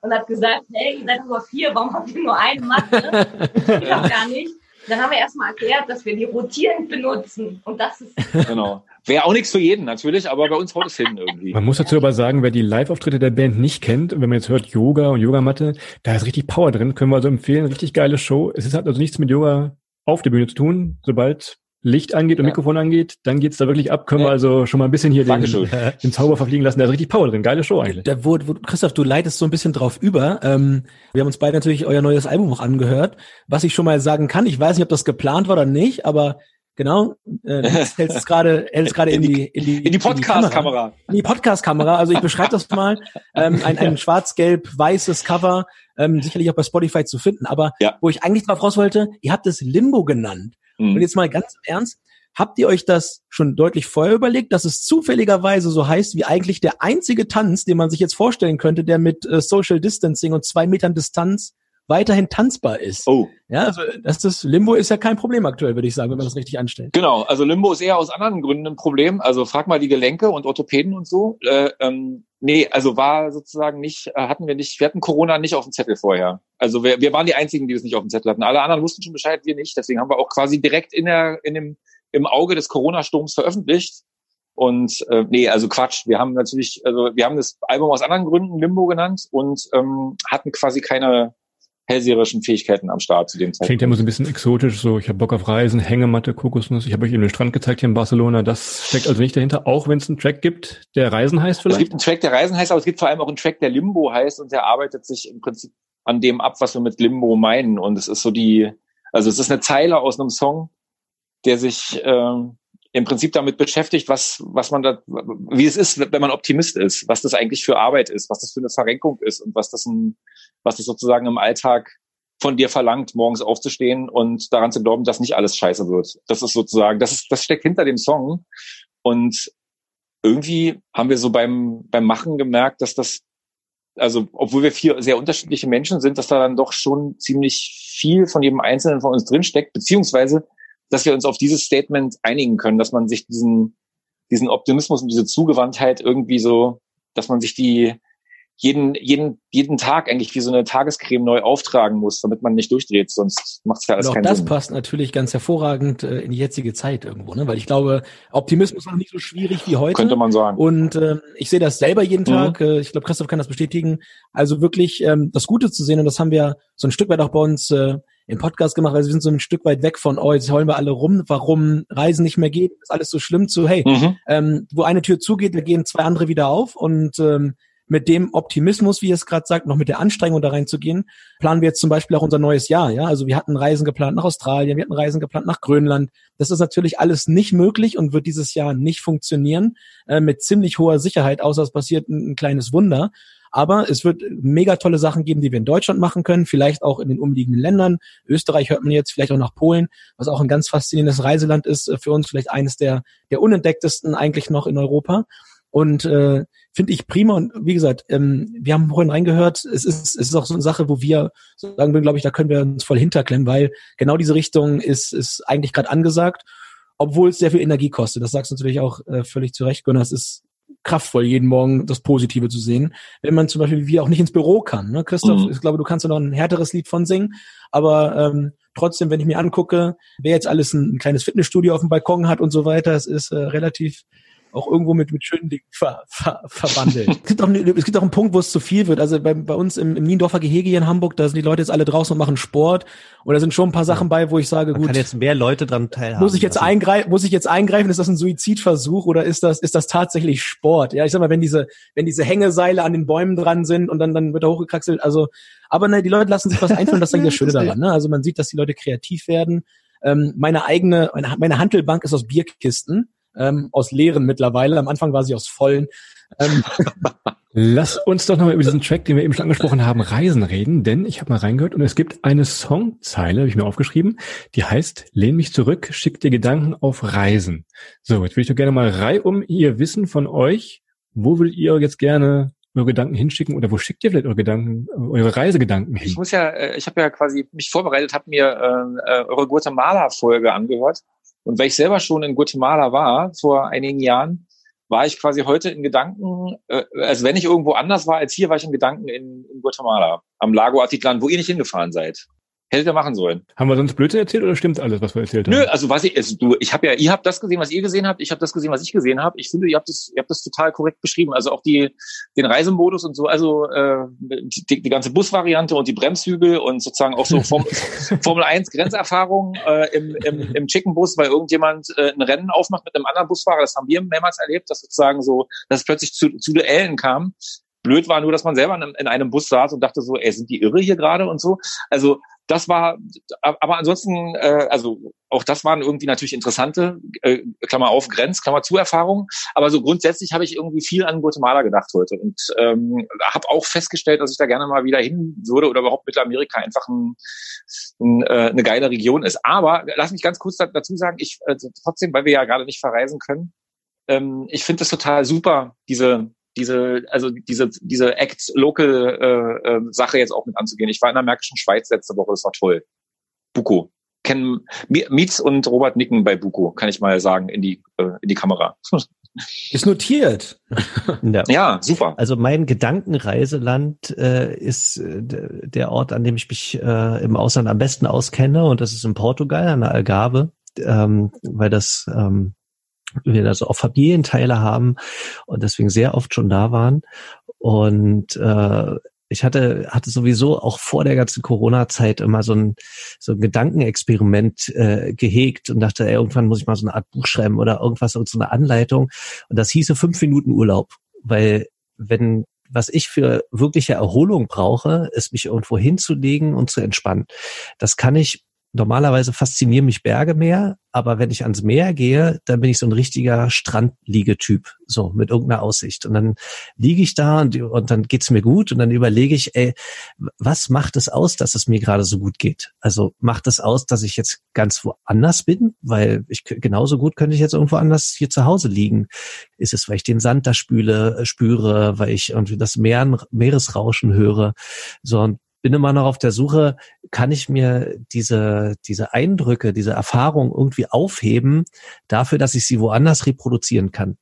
Und hat gesagt, hey, ihr seid nur vier, warum habt ihr nur eine Matte? ich auch gar nicht. Dann haben wir erstmal erklärt, dass wir die rotierend benutzen. Und das ist. Genau. Wäre auch nichts für jeden natürlich, aber bei uns haut es hin irgendwie. Man muss dazu aber sagen, wer die Live-Auftritte der Band nicht kennt, und wenn man jetzt hört Yoga und Yogamatte, da ist richtig Power drin, können wir also empfehlen, richtig geile Show. Es hat also nichts mit Yoga auf der Bühne zu tun. Sobald Licht angeht und ja. Mikrofon angeht, dann geht's da wirklich ab. Können ja. wir also schon mal ein bisschen hier den, den, Zauber verfliegen lassen. Da ist richtig Power drin. Geile Show eigentlich. Da, wo, wo, Christoph, du leitest so ein bisschen drauf über. Ähm, wir haben uns beide natürlich euer neues Album auch angehört. Was ich schon mal sagen kann, ich weiß nicht, ob das geplant war oder nicht, aber Genau, äh, hältst es gerade hältst gerade in die in die in die Podcast-Kamera. In die Podcast-Kamera. Also ich beschreibe das mal. Ähm, ein, ein schwarz-gelb-weißes Cover, ähm, sicherlich auch bei Spotify zu finden. Aber ja. wo ich eigentlich drauf raus wollte, ihr habt es Limbo genannt. Mhm. Und jetzt mal ganz ernst, habt ihr euch das schon deutlich vorher überlegt, dass es zufälligerweise so heißt, wie eigentlich der einzige Tanz, den man sich jetzt vorstellen könnte, der mit äh, Social Distancing und zwei Metern Distanz weiterhin tanzbar ist. Oh. Ja, also das ist, Limbo ist ja kein Problem aktuell, würde ich sagen, wenn man das richtig anstellt. Genau, also Limbo ist eher aus anderen Gründen ein Problem. Also frag mal die Gelenke und Orthopäden und so. Äh, ähm, nee, also war sozusagen nicht, äh, hatten wir nicht, wir hatten Corona nicht auf dem Zettel vorher. Also wir, wir waren die einzigen, die das nicht auf dem Zettel hatten. Alle anderen wussten schon Bescheid, wir nicht. Deswegen haben wir auch quasi direkt in der, in dem, im Auge des Corona-Sturms veröffentlicht. Und äh, nee, also Quatsch. Wir haben natürlich, also wir haben das Album aus anderen Gründen Limbo genannt und ähm, hatten quasi keine hellseherischen Fähigkeiten am Start zu dem Zeitpunkt. Klingt ja immer so ein bisschen exotisch, so ich habe Bock auf Reisen, Hängematte, Kokosnuss. Ich habe euch eben den Strand gezeigt hier in Barcelona. Das steckt also nicht dahinter, auch wenn es einen Track gibt, der Reisen heißt vielleicht? Es gibt einen Track, der Reisen heißt, aber es gibt vor allem auch einen Track, der Limbo heißt und der arbeitet sich im Prinzip an dem ab, was wir mit Limbo meinen. Und es ist so die, also es ist eine Zeile aus einem Song, der sich ähm, im Prinzip damit beschäftigt, was, was man da, wie es ist, wenn man Optimist ist, was das eigentlich für Arbeit ist, was das für eine Verrenkung ist und was das ein, was das sozusagen im Alltag von dir verlangt, morgens aufzustehen und daran zu glauben, dass nicht alles scheiße wird. Das ist sozusagen, das ist, das steckt hinter dem Song. Und irgendwie haben wir so beim, beim Machen gemerkt, dass das, also, obwohl wir vier sehr unterschiedliche Menschen sind, dass da dann doch schon ziemlich viel von jedem Einzelnen von uns drinsteckt, beziehungsweise, dass wir uns auf dieses Statement einigen können, dass man sich diesen, diesen Optimismus und diese Zugewandtheit irgendwie so, dass man sich die, jeden, jeden, jeden Tag eigentlich wie so eine Tagescreme neu auftragen muss, damit man nicht durchdreht, sonst macht es ja alles und auch keinen das Sinn. passt natürlich ganz hervorragend äh, in die jetzige Zeit irgendwo, ne? weil ich glaube, Optimismus ist noch nicht so schwierig wie heute. Könnte man sagen. Und äh, ich sehe das selber jeden mhm. Tag. Äh, ich glaube, Christoph kann das bestätigen. Also wirklich ähm, das Gute zu sehen und das haben wir so ein Stück weit auch bei uns äh, im Podcast gemacht, weil wir sind so ein Stück weit weg von, oh, jetzt heulen wir alle rum, warum Reisen nicht mehr geht, ist alles so schlimm zu, hey, mhm. ähm, wo eine Tür zugeht, da gehen zwei andere wieder auf und ähm, mit dem Optimismus, wie ihr es gerade sagt, noch mit der Anstrengung da reinzugehen, planen wir jetzt zum Beispiel auch unser neues Jahr. Ja, also wir hatten Reisen geplant nach Australien, wir hatten Reisen geplant nach Grönland. Das ist natürlich alles nicht möglich und wird dieses Jahr nicht funktionieren äh, mit ziemlich hoher Sicherheit, außer es passiert ein, ein kleines Wunder. Aber es wird mega tolle Sachen geben, die wir in Deutschland machen können, vielleicht auch in den umliegenden Ländern. Österreich hört man jetzt, vielleicht auch nach Polen, was auch ein ganz faszinierendes Reiseland ist äh, für uns, vielleicht eines der, der unentdecktesten eigentlich noch in Europa. Und äh, finde ich prima. Und wie gesagt, ähm, wir haben vorhin reingehört, es ist, es ist auch so eine Sache, wo wir sagen würden, glaube ich, da können wir uns voll hinterklemmen, weil genau diese Richtung ist, ist eigentlich gerade angesagt, obwohl es sehr viel Energie kostet. Das sagst du natürlich auch äh, völlig zu Recht, Gunnar. Es ist kraftvoll, jeden Morgen das Positive zu sehen. Wenn man zum Beispiel wie auch nicht ins Büro kann. Ne? Christoph, mhm. ich glaube, du kannst da noch ein härteres Lied von singen, aber ähm, trotzdem, wenn ich mir angucke, wer jetzt alles ein, ein kleines Fitnessstudio auf dem Balkon hat und so weiter, es ist äh, relativ auch irgendwo mit, mit schönen Dingen ver, ver, verwandelt. es, gibt auch, es gibt auch einen Punkt, wo es zu viel wird. Also bei, bei uns im, im Niendorfer Gehege hier in Hamburg, da sind die Leute jetzt alle draußen und machen Sport. Und da sind schon ein paar Sachen bei, wo ich sage, Man gut. kann jetzt mehr Leute dran teilhaben. Muss ich jetzt eingreifen, muss ich jetzt eingreifen? Ist das ein Suizidversuch oder ist das, ist das tatsächlich Sport? Ja, ich sag mal, wenn diese, wenn diese Hängeseile an den Bäumen dran sind und dann, dann wird er hochgekraxelt, also, aber ne, die Leute lassen sich was einfallen, das ist eigentlich das Schöne daran, ne? Also man sieht, dass die Leute kreativ werden. Ähm, meine eigene, meine, meine Handelbank ist aus Bierkisten ähm, aus leeren mittlerweile. Am Anfang war sie aus vollen. Ähm, Lass uns doch nochmal über diesen Track, den wir eben schon angesprochen haben, Reisen reden, denn ich habe mal reingehört und es gibt eine Songzeile, habe ich mir aufgeschrieben, die heißt Lehn mich zurück, schick dir Gedanken auf Reisen. So, jetzt würde ich doch gerne mal reihum ihr Wissen von euch. Wo würdet ihr jetzt gerne eure Gedanken hinschicken oder wo schickt ihr vielleicht eure Gedanken, eure Reisegedanken hin? Ich muss ja, äh, ich habe ja quasi mich vorbereitet, habe mir äh, äh, eure Guatemala-Folge angehört und weil ich selber schon in Guatemala war vor einigen Jahren, war ich quasi heute in Gedanken, äh, also wenn ich irgendwo anders war als hier, war ich in Gedanken in, in Guatemala, am Lago Atitlan, wo ihr nicht hingefahren seid. Hättet ihr machen sollen. Haben wir sonst Blödsinn erzählt oder stimmt alles, was wir erzählt haben? Nö, also was ich, also du, ich habe ja, ihr habt das gesehen, was ihr gesehen habt, ich habe das gesehen, was ich gesehen habe. Ich finde, ihr habt das, ihr habt das total korrekt beschrieben. Also auch die, den Reisemodus und so, also äh, die, die ganze Busvariante und die Bremshügel und sozusagen auch so Form, Formel 1 Grenzerfahrung äh, im, im, im Chicken-Bus, weil irgendjemand äh, ein Rennen aufmacht mit einem anderen Busfahrer. Das haben wir mehrmals erlebt, dass sozusagen so, dass es plötzlich zu, zu Duellen kam. Blöd war nur, dass man selber in einem, in einem Bus saß und dachte so, ey, sind die irre hier gerade und so. Also das war, aber ansonsten, äh, also auch das waren irgendwie natürlich interessante, äh, Klammer auf, Grenz, Klammer zu Erfahrungen. Aber so grundsätzlich habe ich irgendwie viel an Guatemala gedacht heute und ähm, habe auch festgestellt, dass ich da gerne mal wieder hin würde oder überhaupt Mittelamerika einfach ein, ein, äh, eine geile Region ist. Aber lass mich ganz kurz dazu sagen, ich äh, trotzdem, weil wir ja gerade nicht verreisen können, ähm, ich finde es total super, diese diese, also diese, diese Act-Local-Sache äh, äh, jetzt auch mit anzugehen. Ich war in der Märkischen Schweiz letzte Woche, das war toll. Buko. Kennen Mietz und Robert Nicken bei Buko, kann ich mal sagen, in die, äh, in die Kamera. Ist notiert. Ja. ja, super. Also mein Gedankenreiseland äh, ist äh, der Ort, an dem ich mich äh, im Ausland am besten auskenne und das ist in Portugal an der Algarve, ähm, weil das ähm, wir da so auch Familienteile haben und deswegen sehr oft schon da waren. Und äh, ich hatte, hatte sowieso auch vor der ganzen Corona-Zeit immer so ein, so ein Gedankenexperiment äh, gehegt und dachte, ey, irgendwann muss ich mal so eine Art Buch schreiben oder irgendwas, so eine Anleitung. Und das hieße fünf Minuten Urlaub. Weil wenn was ich für wirkliche Erholung brauche, ist mich irgendwo hinzulegen und zu entspannen. Das kann ich normalerweise faszinieren mich Berge mehr, aber wenn ich ans Meer gehe, dann bin ich so ein richtiger Strandliegetyp, so mit irgendeiner Aussicht. Und dann liege ich da und, und dann geht's mir gut und dann überlege ich, ey, was macht es aus, dass es mir gerade so gut geht? Also macht es aus, dass ich jetzt ganz woanders bin, weil ich genauso gut könnte ich jetzt irgendwo anders hier zu Hause liegen. Ist es, weil ich den Sand da spüle, äh, spüre, weil ich irgendwie das Meer, Meeresrauschen höre? So, und bin immer noch auf der Suche, kann ich mir diese, diese Eindrücke, diese Erfahrung irgendwie aufheben, dafür, dass ich sie woanders reproduzieren kann.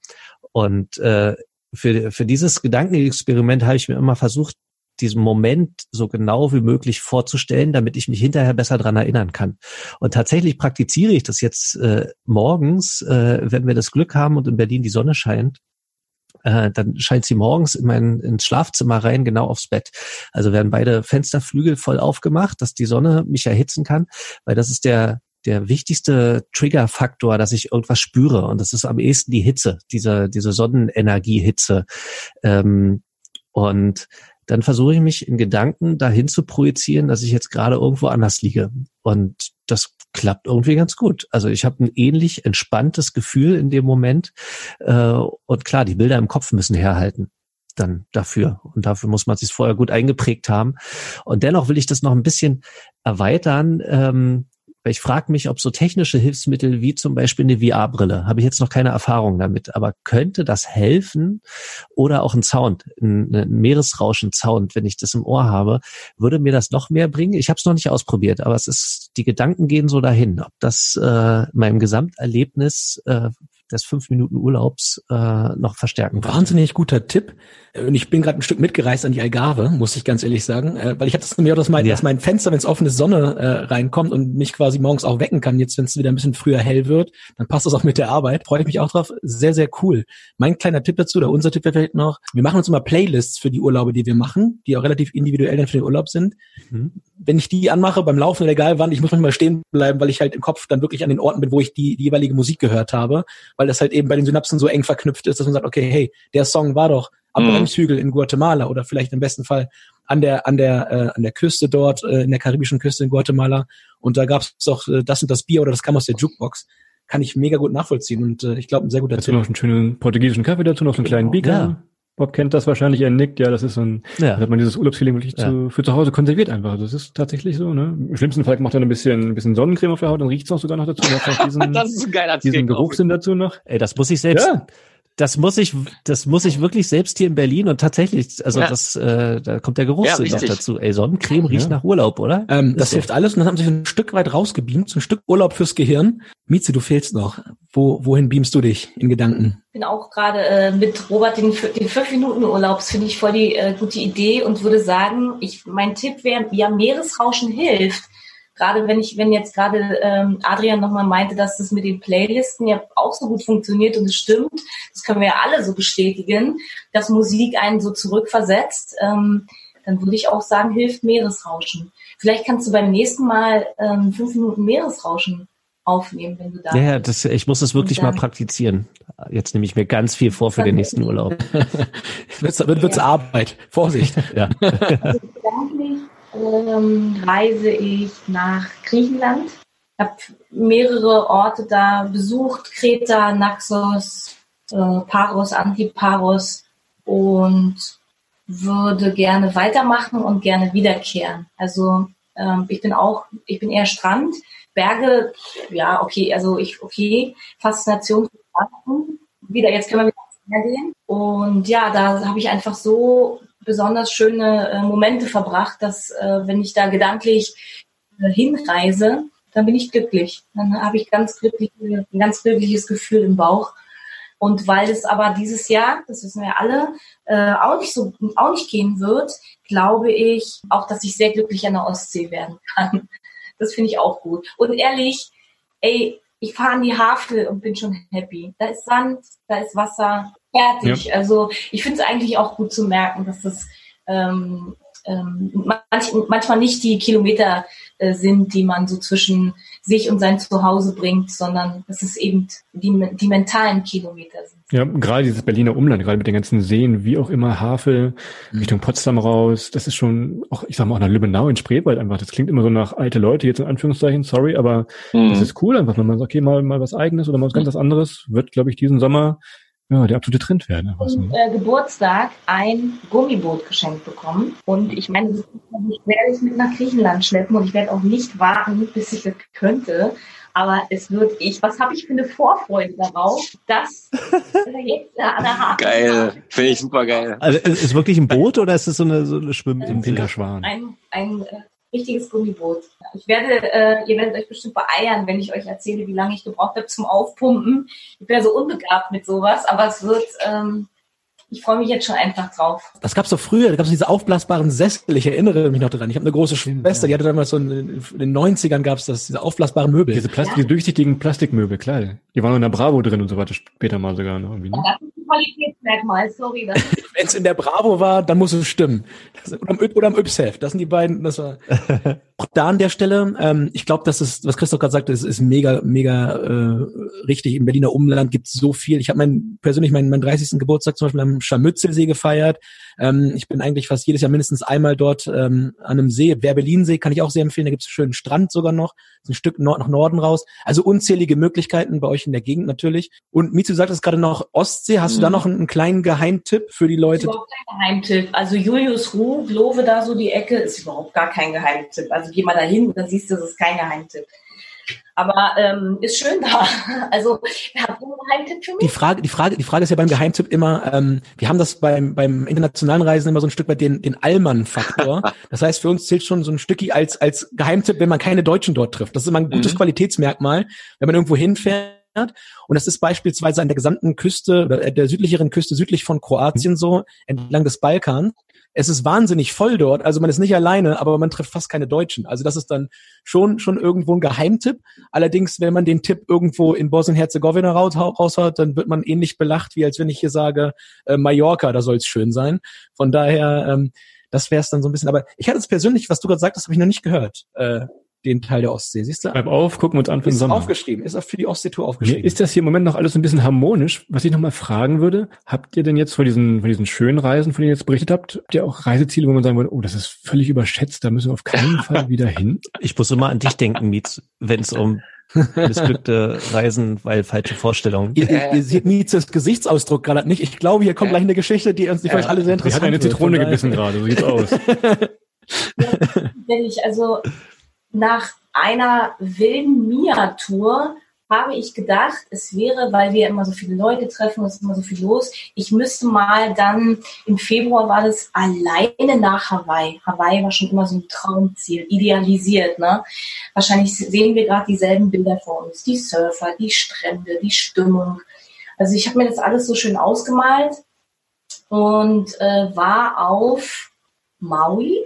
Und äh, für, für dieses Gedankenexperiment habe ich mir immer versucht, diesen Moment so genau wie möglich vorzustellen, damit ich mich hinterher besser dran erinnern kann. Und tatsächlich praktiziere ich das jetzt äh, morgens, äh, wenn wir das Glück haben und in Berlin die Sonne scheint, äh, dann scheint sie morgens in mein ins Schlafzimmer rein, genau aufs Bett. Also werden beide Fensterflügel voll aufgemacht, dass die Sonne mich erhitzen kann, weil das ist der der wichtigste Triggerfaktor, dass ich irgendwas spüre. Und das ist am ehesten die Hitze, diese, diese Sonnenenergiehitze. Ähm, und dann versuche ich mich in Gedanken dahin zu projizieren, dass ich jetzt gerade irgendwo anders liege. Und das klappt irgendwie ganz gut. Also ich habe ein ähnlich entspanntes Gefühl in dem Moment. Äh, und klar, die Bilder im Kopf müssen herhalten dann dafür. Und dafür muss man sich vorher gut eingeprägt haben. Und dennoch will ich das noch ein bisschen erweitern. Ähm, ich frage mich, ob so technische Hilfsmittel wie zum Beispiel eine VR-Brille, habe ich jetzt noch keine Erfahrung damit, aber könnte das helfen? Oder auch ein Sound, ein, ein Meeresrauschen-Sound, wenn ich das im Ohr habe, würde mir das noch mehr bringen? Ich habe es noch nicht ausprobiert, aber es ist, die Gedanken gehen so dahin, ob das äh, meinem Gesamterlebnis äh, des fünf Minuten Urlaubs äh, noch verstärken. Wahnsinnig guter Tipp. Und ich bin gerade ein Stück mitgereist an die Algarve, muss ich ganz ehrlich sagen, äh, weil ich habe das nämlich auch, dass mein, ja. dass mein Fenster, wenn es offene Sonne äh, reinkommt und mich quasi morgens auch wecken kann, jetzt wenn es wieder ein bisschen früher hell wird, dann passt das auch mit der Arbeit. Freue ich mich auch drauf. Sehr, sehr cool. Mein kleiner Tipp dazu, oder unser Tipp vielleicht noch, wir machen uns immer Playlists für die Urlaube, die wir machen, die auch relativ individuell dann für den Urlaub sind. Mhm. Wenn ich die anmache beim Laufen oder egal wann, ich muss manchmal stehen bleiben, weil ich halt im Kopf dann wirklich an den Orten bin, wo ich die, die jeweilige Musik gehört habe, weil das halt eben bei den Synapsen so eng verknüpft ist, dass man sagt, okay, hey, der Song war doch am mhm. Bremshügel in Guatemala oder vielleicht im besten Fall an der an der äh, an der Küste dort äh, in der karibischen Küste in Guatemala. Und da gab es doch äh, das und das Bier oder das kam aus der Jukebox. Kann ich mega gut nachvollziehen und äh, ich glaube ein sehr guter dazu noch einen schönen portugiesischen Kaffee dazu noch einen kleinen Beaker ja. Bob kennt das wahrscheinlich, er nickt, ja, das ist so ein, ja. da hat man dieses Urlaubsfeeling wirklich ja. zu, für zu Hause konserviert einfach. Das ist tatsächlich so, ne? Im schlimmsten Fall macht er ein bisschen, ein bisschen Sonnencreme auf der Haut, dann riecht's auch sogar noch dazu. Diesen, das ist ein geiler Diesen Geruchssinn dazu noch. Ey, das muss ich selbst, ja das muss ich, das muss ich wirklich selbst hier in Berlin und tatsächlich, also ja. das, äh, da kommt der Geruchssinn ja, noch dazu. Ey, Sonnencreme riecht ja. nach Urlaub, oder? Ähm, das so. hilft alles und das haben sich ein Stück weit rausgebeamt, so ein Stück Urlaub fürs Gehirn. Mieze, du fehlst noch. Wo, wohin beamst du dich in Gedanken? Ich bin auch gerade äh, mit Robert den, den fünf Minuten Urlaubs finde ich voll die äh, gute Idee und würde sagen, ich, mein Tipp wäre, ja, Meeresrauschen hilft gerade wenn ich, wenn jetzt gerade ähm, Adrian nochmal meinte, dass das mit den Playlisten ja auch so gut funktioniert und es stimmt, das können wir ja alle so bestätigen, dass Musik einen so zurückversetzt, ähm, dann würde ich auch sagen, hilft Meeresrauschen. Vielleicht kannst du beim nächsten Mal ähm, fünf Minuten Meeresrauschen aufnehmen, wenn du da Ja, ja das, ich muss das wirklich mal praktizieren. Jetzt nehme ich mir ganz viel vor für den nächsten Urlaub. wird, wird, wird's ja. Arbeit. Vorsicht. Ja. Also, ähm, reise ich nach Griechenland. Ich habe mehrere Orte da besucht, Kreta, Naxos, äh, Paros, Antiparos und würde gerne weitermachen und gerne wiederkehren. Also ähm, ich bin auch, ich bin eher Strand, Berge, ja, okay, also ich, okay, Faszination wieder, jetzt können wir wieder gehen. Und ja, da habe ich einfach so besonders schöne äh, Momente verbracht, dass äh, wenn ich da gedanklich äh, hinreise, dann bin ich glücklich. Dann habe ich ganz glücklich, ein ganz glückliches Gefühl im Bauch. Und weil es aber dieses Jahr, das wissen wir alle, äh, auch nicht so auch nicht gehen wird, glaube ich auch, dass ich sehr glücklich an der Ostsee werden kann. Das finde ich auch gut. Und ehrlich, ey, ich fahre an die Havel und bin schon happy. Da ist Sand, da ist Wasser, fertig. Ja. Also ich finde es eigentlich auch gut zu merken, dass das ähm, ähm, manch, manchmal nicht die Kilometer äh, sind, die man so zwischen sich und sein Zuhause bringt, sondern dass es eben die, die mentalen Kilometer sind. Ja, gerade dieses Berliner Umland, gerade mit den ganzen Seen, wie auch immer, Havel, mhm. Richtung Potsdam raus, das ist schon auch, ich sag mal, auch nach Lübbenau in Spreewald einfach. Das klingt immer so nach alte Leute, jetzt in Anführungszeichen, sorry, aber mhm. das ist cool einfach, wenn man sagt, okay, mal, mal was eigenes oder mal was ganz was anderes, wird, glaube ich, diesen Sommer ja, der absolute Trend werden. Was, ne? äh, Geburtstag ein Gummiboot geschenkt bekommen. Und ich meine, ich werde es mit nach Griechenland schleppen und ich werde auch nicht warten, bis ich das könnte. Aber es wird ich. Was habe ich für eine Vorfreude darauf, dass jetzt an der Hafen Geil, finde ich super geil. Also ist es wirklich ein Boot oder ist es so eine, so eine Schwimm im Winterschwan? Ein, ein äh, richtiges Gummiboot. Ich werde, äh, ihr werdet euch bestimmt beeiern, wenn ich euch erzähle, wie lange ich gebraucht habe zum Aufpumpen. Ich bin ja so unbegabt mit sowas, aber es wird, ähm, ich freue mich jetzt schon einfach drauf. Das gab's doch früher, da gab's diese aufblasbaren Sessel, ich erinnere mich noch dran. Ich habe eine große Schwester, die hatte damals so in, in den 90ern gab's das, diese aufblasbaren Möbel. Diese, Plastik, ja? diese durchsichtigen Plastikmöbel, klar. Die waren in der Bravo drin und so weiter, später mal sogar noch irgendwie. Ne? Qualitätsmerkmal, sorry. Wenn es in der Bravo war, dann muss es stimmen. Das, oder, am, oder am Ypsheft, das sind die beiden. Das war auch da an der Stelle. Ähm, ich glaube, das ist, was Christoph gerade sagte, ist, ist mega, mega äh, richtig. Im Berliner Umland gibt es so viel. Ich habe mein persönlich meinen, meinen 30. Geburtstag zum Beispiel am Scharmützelsee gefeiert. Ähm, ich bin eigentlich fast jedes Jahr mindestens einmal dort ähm, an einem See. Werbelinsee kann ich auch sehr empfehlen. Da gibt es einen schönen Strand sogar noch, ein Stück Nord nach Norden raus. Also unzählige Möglichkeiten bei euch in der Gegend natürlich. Und Mizu sagt es gerade noch Ostsee. Hast mhm. du da mhm. noch einen, einen, kleinen Geheimtipp für die Leute? Überhaupt kein Geheimtipp. Also Julius Ruh, Glove da so die Ecke, ist überhaupt gar kein Geheimtipp. Also geh mal dahin, dann siehst du, das ist kein Geheimtipp. Aber ähm, ist schön da. Also habt ihr einen Geheimtipp für mich? Die Frage, die Frage, die Frage ist ja beim Geheimtipp immer, ähm, wir haben das beim, beim internationalen Reisen immer so ein Stück weit den, den Allmann-Faktor. das heißt, für uns zählt schon so ein Stückchen als, als Geheimtipp, wenn man keine Deutschen dort trifft. Das ist immer ein gutes mhm. Qualitätsmerkmal, wenn man irgendwo hinfährt. Und das ist beispielsweise an der gesamten Küste oder der südlicheren Küste südlich von Kroatien so, entlang des Balkans es ist wahnsinnig voll dort, also man ist nicht alleine, aber man trifft fast keine Deutschen. Also das ist dann schon schon irgendwo ein Geheimtipp. Allerdings, wenn man den Tipp irgendwo in Bosnien-Herzegowina raushaut, dann wird man ähnlich belacht, wie als wenn ich hier sage, äh, Mallorca, da soll es schön sein. Von daher, ähm, das wäre es dann so ein bisschen. Aber ich hatte es persönlich, was du gerade sagst, habe ich noch nicht gehört. Äh, den Teil der Ostsee. Siehst du? Bleib auf, gucken wir uns an für den ist Sommer. aufgeschrieben, ist auch für die Ostseetour aufgeschrieben. Ist das hier im Moment noch alles ein bisschen harmonisch? Was ich nochmal fragen würde, habt ihr denn jetzt von diesen, von diesen schönen Reisen, von denen ihr jetzt berichtet habt, habt ihr auch Reiseziele, wo man sagen würde, oh, das ist völlig überschätzt, da müssen wir auf keinen Fall wieder hin? Ich muss immer an dich denken, Mietz, wenn es um missglückte Reisen, weil falsche Vorstellungen. Ihr, ihr, ihr seht Mietzes Gesichtsausdruck gerade nicht. Ich glaube, hier kommt gleich eine Geschichte, die uns die vielleicht alle sehr interessiert. hat eine Zitrone gebissen gerade, so sieht's aus. Ja, ich, also nach einer wilden Mia-Tour habe ich gedacht, es wäre, weil wir immer so viele Leute treffen, es ist immer so viel los, ich müsste mal dann, im Februar war das alleine nach Hawaii. Hawaii war schon immer so ein Traumziel, idealisiert. Ne? Wahrscheinlich sehen wir gerade dieselben Bilder vor uns. Die Surfer, die Strände, die Stimmung. Also ich habe mir das alles so schön ausgemalt und äh, war auf Maui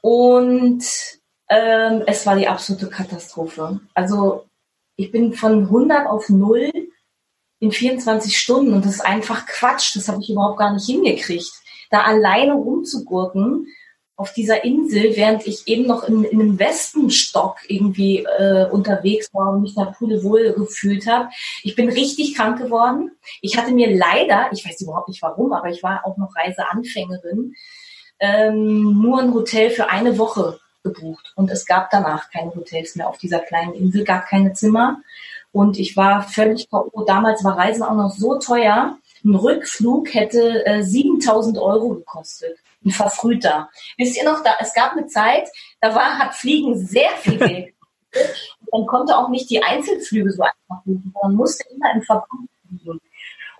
Und ähm, es war die absolute Katastrophe. Also ich bin von 100 auf 0 in 24 Stunden und das ist einfach Quatsch. Das habe ich überhaupt gar nicht hingekriegt. Da alleine rumzugurken auf dieser Insel, während ich eben noch in, in einem Westenstock irgendwie äh, unterwegs war und mich da pudelwohl gefühlt habe. Ich bin richtig krank geworden. Ich hatte mir leider, ich weiß überhaupt nicht warum, aber ich war auch noch Reiseanfängerin, ähm, nur ein Hotel für eine Woche gebucht. Und es gab danach keine Hotels mehr auf dieser kleinen Insel, gab keine Zimmer. Und ich war völlig K.O. Damals war Reisen auch noch so teuer. Ein Rückflug hätte äh, 7000 Euro gekostet. Ein verfrühter. Wisst ihr noch, da, es gab eine Zeit, da war, hat Fliegen sehr viel Geld. Man konnte auch nicht die Einzelflüge so einfach buchen. Man musste immer im Verbund fliegen.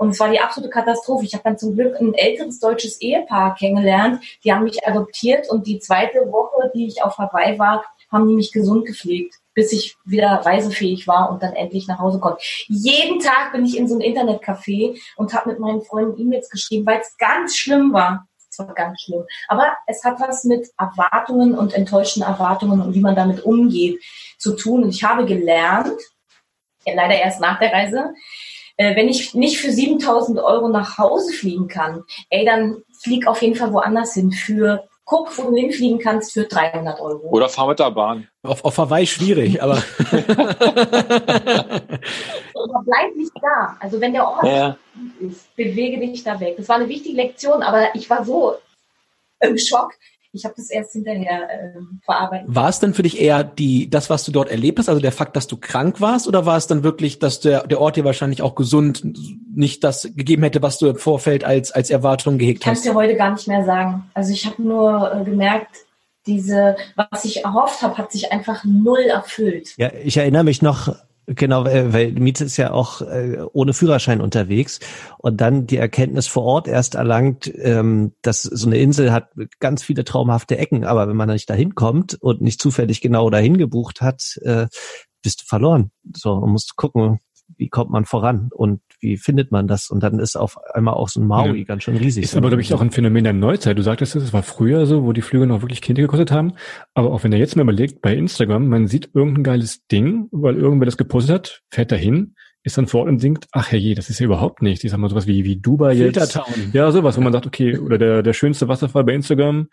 Und es war die absolute Katastrophe. Ich habe dann zum Glück ein älteres deutsches Ehepaar kennengelernt. Die haben mich adoptiert und die zweite Woche, die ich auf Hawaii war, haben die mich gesund gepflegt, bis ich wieder reisefähig war und dann endlich nach Hause konnte. Jeden Tag bin ich in so ein Internetcafé und habe mit meinen Freunden E-Mails geschrieben, weil es ganz schlimm war. Es war ganz schlimm. Aber es hat was mit Erwartungen und enttäuschten Erwartungen und wie man damit umgeht zu tun. Und ich habe gelernt, leider erst nach der Reise, äh, wenn ich nicht für 7000 Euro nach Hause fliegen kann, ey, dann flieg auf jeden Fall woanders hin für guck, wo du hinfliegen kannst für 300 Euro. Oder fahr mit der Bahn. Auf, auf Hawaii schwierig, aber. aber bleib nicht da. Also wenn der Ort ja. ist, bewege dich da weg. Das war eine wichtige Lektion, aber ich war so im Schock, ich habe das erst hinterher äh, verarbeitet. War es denn für dich eher die, das, was du dort erlebt hast, also der Fakt, dass du krank warst, oder war es dann wirklich, dass der, der Ort dir wahrscheinlich auch gesund nicht das gegeben hätte, was du im Vorfeld als, als Erwartung gehegt hast? Ich kann es dir heute gar nicht mehr sagen. Also ich habe nur äh, gemerkt, diese, was ich erhofft habe, hat sich einfach null erfüllt. Ja, ich erinnere mich noch, Genau, weil Miete ist ja auch äh, ohne Führerschein unterwegs und dann die Erkenntnis vor Ort erst erlangt, ähm, dass so eine Insel hat ganz viele traumhafte Ecken, aber wenn man nicht dahin kommt und nicht zufällig genau dahin gebucht hat, äh, bist du verloren. So, man muss gucken, wie kommt man voran und wie findet man das? Und dann ist auf einmal auch so ein Maui ja. ganz schön riesig. Ist aber, glaube ich, auch ein Phänomen der Neuzeit. Du sagtest es, es war früher so, wo die Flüge noch wirklich Kinder gekostet haben. Aber auch wenn ihr jetzt mal überlegt, bei Instagram, man sieht irgendein geiles Ding, weil irgendwer das gepostet hat, fährt dahin, ist dann vor Ort und denkt, ach herrje, das ist ja überhaupt nicht. Ich sag mal sowas wie, wie Dubai jetzt. Ja, sowas, wo man sagt, okay, oder der, der schönste Wasserfall bei Instagram.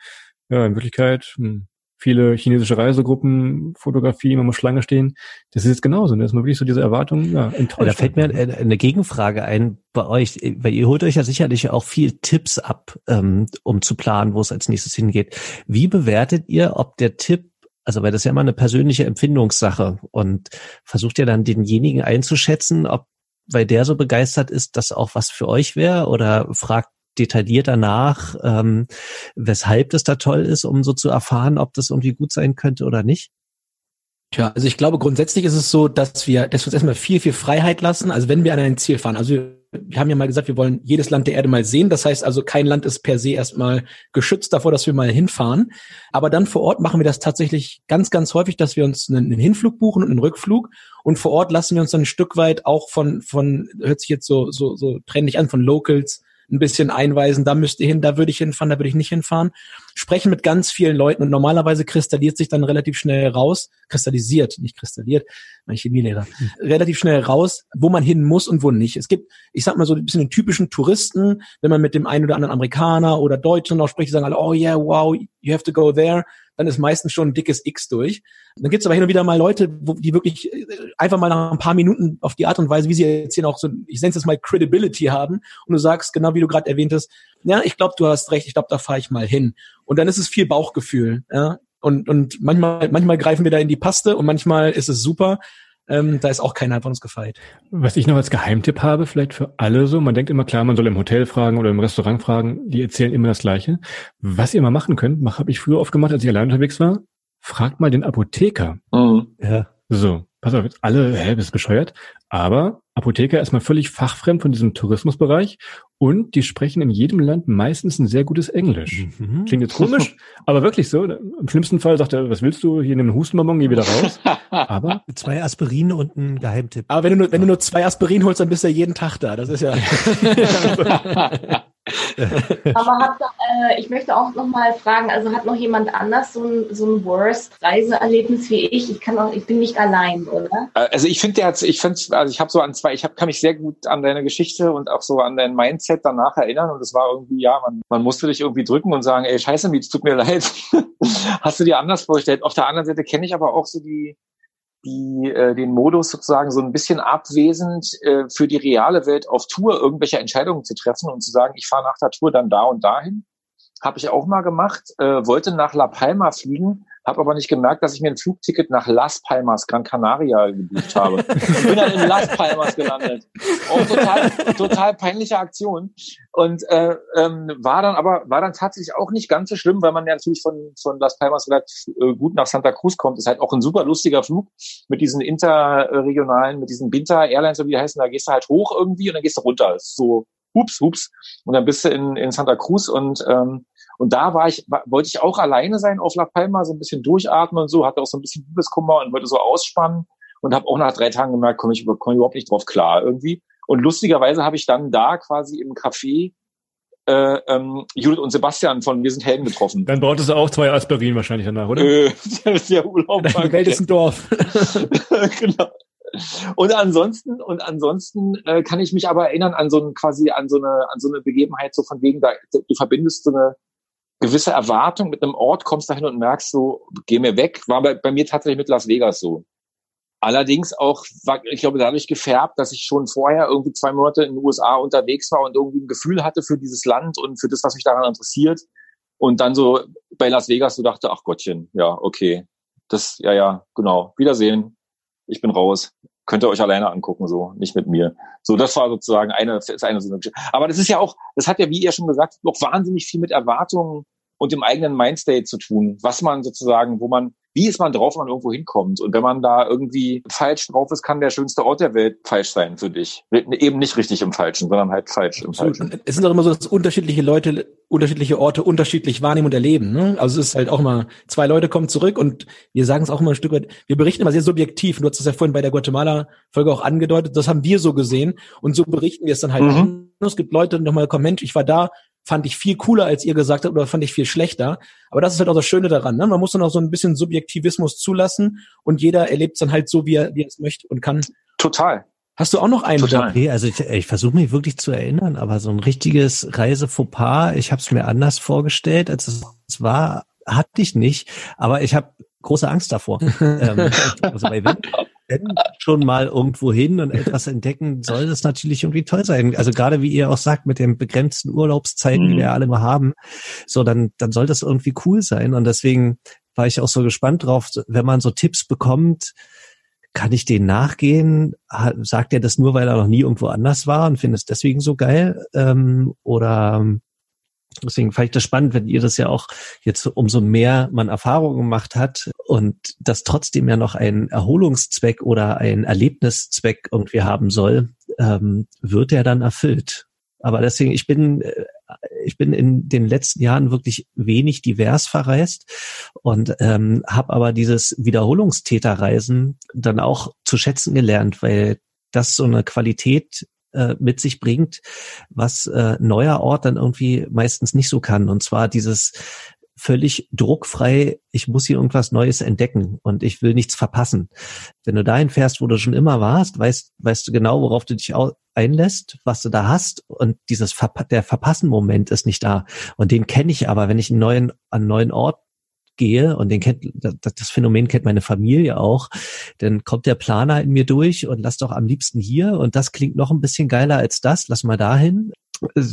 Ja, in Wirklichkeit, hm, viele chinesische Reisegruppen, Fotografie, man muss Schlange stehen. Das ist jetzt genauso. Ne? Ist mal wirklich so diese Erwartung ja, enttäuscht. Da fällt mir eine Gegenfrage ein bei euch, weil ihr holt euch ja sicherlich auch viel Tipps ab, ähm, um zu planen, wo es als nächstes hingeht. Wie bewertet ihr, ob der Tipp also weil das ist ja immer eine persönliche Empfindungssache und versucht ihr dann denjenigen einzuschätzen, ob weil der so begeistert ist, dass auch was für euch wäre oder fragt detaillierter nach, ähm, weshalb das da toll ist, um so zu erfahren, ob das irgendwie gut sein könnte oder nicht? Tja, also ich glaube, grundsätzlich ist es so, dass wir, dass wir uns erstmal viel, viel Freiheit lassen. Also wenn wir an ein Ziel fahren, also wir, wir haben ja mal gesagt, wir wollen jedes Land der Erde mal sehen. Das heißt also, kein Land ist per se erstmal geschützt davor, dass wir mal hinfahren. Aber dann vor Ort machen wir das tatsächlich ganz, ganz häufig, dass wir uns einen, einen Hinflug buchen und einen Rückflug. Und vor Ort lassen wir uns dann ein Stück weit auch von, von, hört sich jetzt so, so, so trendig an, von Locals ein bisschen einweisen, da müsst ihr hin, da würde ich hinfahren, da würde ich nicht hinfahren. Sprechen mit ganz vielen Leuten und normalerweise kristalliert sich dann relativ schnell raus, kristallisiert, nicht kristalliert, mein Chemielehrer, hm. relativ schnell raus, wo man hin muss und wo nicht. Es gibt, ich sag mal so ein bisschen den typischen Touristen, wenn man mit dem einen oder anderen Amerikaner oder Deutschen auch spricht, die sagen alle, oh yeah, wow, you have to go there dann ist meistens schon ein dickes X durch. Dann gibt es aber hin und wieder mal Leute, wo, die wirklich äh, einfach mal nach ein paar Minuten auf die Art und Weise, wie sie hier noch so, ich nenne es jetzt mal Credibility haben und du sagst, genau wie du gerade erwähnt hast, ja, ich glaube, du hast recht, ich glaube, da fahre ich mal hin. Und dann ist es viel Bauchgefühl. Ja? Und, und manchmal, manchmal greifen wir da in die Paste und manchmal ist es super. Ähm, da ist auch keiner von uns gefeit. Was ich noch als Geheimtipp habe, vielleicht für alle so, man denkt immer klar, man soll im Hotel fragen oder im Restaurant fragen, die erzählen immer das Gleiche. Was ihr mal machen könnt, habe ich früher oft gemacht, als ich allein unterwegs war, fragt mal den Apotheker. Mhm. Ja. So, pass auf, jetzt alle, hä, bist bescheuert? Aber Apotheker ist mal völlig fachfremd von diesem Tourismusbereich und die sprechen in jedem Land meistens ein sehr gutes Englisch. Mhm. Klingt jetzt komisch, aber wirklich so. Im schlimmsten Fall sagt er, was willst du? Hier nimm einen Hustenbonbon, geh wieder raus. Aber zwei Aspirin und ein Geheimtipp. Aber wenn du nur, wenn du nur zwei Aspirin holst, dann bist du ja jeden Tag da. Das ist ja. Aber hat, äh, ich möchte auch noch mal fragen, also hat noch jemand anders so ein, so ein Worst-Reiseerlebnis wie ich? Ich kann auch, ich bin nicht allein, oder? Äh, also ich finde, ich finde, also ich habe so an zwei, ich hab, kann mich sehr gut an deine Geschichte und auch so an dein Mindset danach erinnern und es war irgendwie, ja, man, man musste dich irgendwie drücken und sagen, ey, scheiße, es tut mir leid. Hast du dir anders vorgestellt? Auf der anderen Seite kenne ich aber auch so die, die äh, den Modus sozusagen so ein bisschen abwesend äh, für die reale Welt auf Tour irgendwelche Entscheidungen zu treffen und zu sagen, ich fahre nach der Tour dann da und dahin. Habe ich auch mal gemacht, äh, wollte nach La Palma fliegen, habe aber nicht gemerkt, dass ich mir ein Flugticket nach Las Palmas, Gran Canaria gebucht habe. Und bin dann in Las Palmas gelandet. Auch total, total peinliche Aktion. Und äh, ähm, war dann aber war dann tatsächlich auch nicht ganz so schlimm, weil man ja natürlich von von Las Palmas relativ äh, gut nach Santa Cruz kommt. Ist halt auch ein super lustiger Flug mit diesen interregionalen, mit diesen Binter Airlines, so wie die heißen. Da gehst du halt hoch irgendwie und dann gehst du runter. ist so hups, hups. Und dann bist du in, in Santa Cruz und ähm, und da war ich, wollte ich auch alleine sein auf La Palma, so ein bisschen durchatmen und so, hatte auch so ein bisschen Liebeskummer und wollte so ausspannen und habe auch nach drei Tagen gemerkt, komme ich, komm ich überhaupt nicht drauf klar irgendwie. Und lustigerweise habe ich dann da quasi im Café äh, ähm, Judith und Sebastian von Wir sind Helden getroffen. Dann brauchtest du auch zwei Aspirin wahrscheinlich danach, oder? Äh, das ist ja Urlaub. Die Welt ist ein Dorf. genau. Und ansonsten, und ansonsten äh, kann ich mich aber erinnern an so ein quasi an so eine an so eine Begebenheit so von wegen da du verbindest so eine gewisse Erwartung mit einem Ort, kommst dahin und merkst so, geh mir weg. War bei, bei mir tatsächlich mit Las Vegas so. Allerdings auch, war, ich glaube, dadurch gefärbt, dass ich schon vorher irgendwie zwei Monate in den USA unterwegs war und irgendwie ein Gefühl hatte für dieses Land und für das, was mich daran interessiert. Und dann so bei Las Vegas so dachte, ach Gottchen, ja, okay. Das, ja, ja, genau. Wiedersehen. Ich bin raus könnt ihr euch alleine angucken, so, nicht mit mir. So, das war sozusagen eine, ist eine so eine. Aber das ist ja auch, das hat ja, wie ihr schon gesagt auch wahnsinnig viel mit Erwartungen und dem eigenen Mindstate zu tun, was man sozusagen, wo man, wie ist man drauf, wenn man irgendwo hinkommt? Und wenn man da irgendwie falsch drauf ist, kann der schönste Ort der Welt falsch sein für dich. Eben nicht richtig im Falschen, sondern halt falsch im Falschen. Es sind doch immer so, dass unterschiedliche Leute unterschiedliche Orte unterschiedlich wahrnehmen und erleben. Ne? Also es ist halt auch immer, zwei Leute kommen zurück und wir sagen es auch immer ein Stück weit, wir berichten immer sehr subjektiv. Du hast es ja vorhin bei der Guatemala-Folge auch angedeutet, das haben wir so gesehen und so berichten wir es dann halt. Mhm. Es gibt Leute, die nochmal kommen, Mensch, ich war da, fand ich viel cooler, als ihr gesagt habt, oder fand ich viel schlechter. Aber das ist halt auch das Schöne daran. Ne? Man muss dann auch so ein bisschen Subjektivismus zulassen und jeder erlebt es dann halt so, wie er, wie er es möchte und kann. Total. Hast du auch noch einen? Total. Nee, also ich, ich versuche mich wirklich zu erinnern, aber so ein richtiges Reise-Fauxpas, ich habe es mir anders vorgestellt, als es war, hatte ich nicht. Aber ich habe große Angst davor. ähm, also bei wenn schon mal irgendwo hin und etwas entdecken, soll das natürlich irgendwie toll sein. Also gerade wie ihr auch sagt, mit den begrenzten Urlaubszeiten, mhm. die wir alle nur haben, so dann, dann soll das irgendwie cool sein. Und deswegen war ich auch so gespannt drauf, wenn man so Tipps bekommt, kann ich den nachgehen? Sagt er das nur, weil er noch nie irgendwo anders war und findet es deswegen so geil? Ähm, oder deswegen fand ich das spannend, wenn ihr das ja auch jetzt umso mehr man Erfahrungen gemacht hat und das trotzdem ja noch einen Erholungszweck oder einen Erlebniszweck irgendwie haben soll, ähm, wird er dann erfüllt. Aber deswegen, ich bin äh, ich bin in den letzten Jahren wirklich wenig divers verreist und ähm, habe aber dieses Wiederholungstäterreisen dann auch zu schätzen gelernt, weil das so eine Qualität äh, mit sich bringt, was äh, neuer Ort dann irgendwie meistens nicht so kann. Und zwar dieses völlig druckfrei, ich muss hier irgendwas Neues entdecken und ich will nichts verpassen. Wenn du dahin fährst, wo du schon immer warst, weißt, weißt du genau, worauf du dich einlässt, was du da hast und dieses Ver der Verpassen-Moment ist nicht da. Und den kenne ich aber, wenn ich einen neuen, an einen neuen Ort gehe und den kennt das Phänomen kennt meine Familie auch, dann kommt der Planer in mir durch und lass doch am liebsten hier und das klingt noch ein bisschen geiler als das, lass mal dahin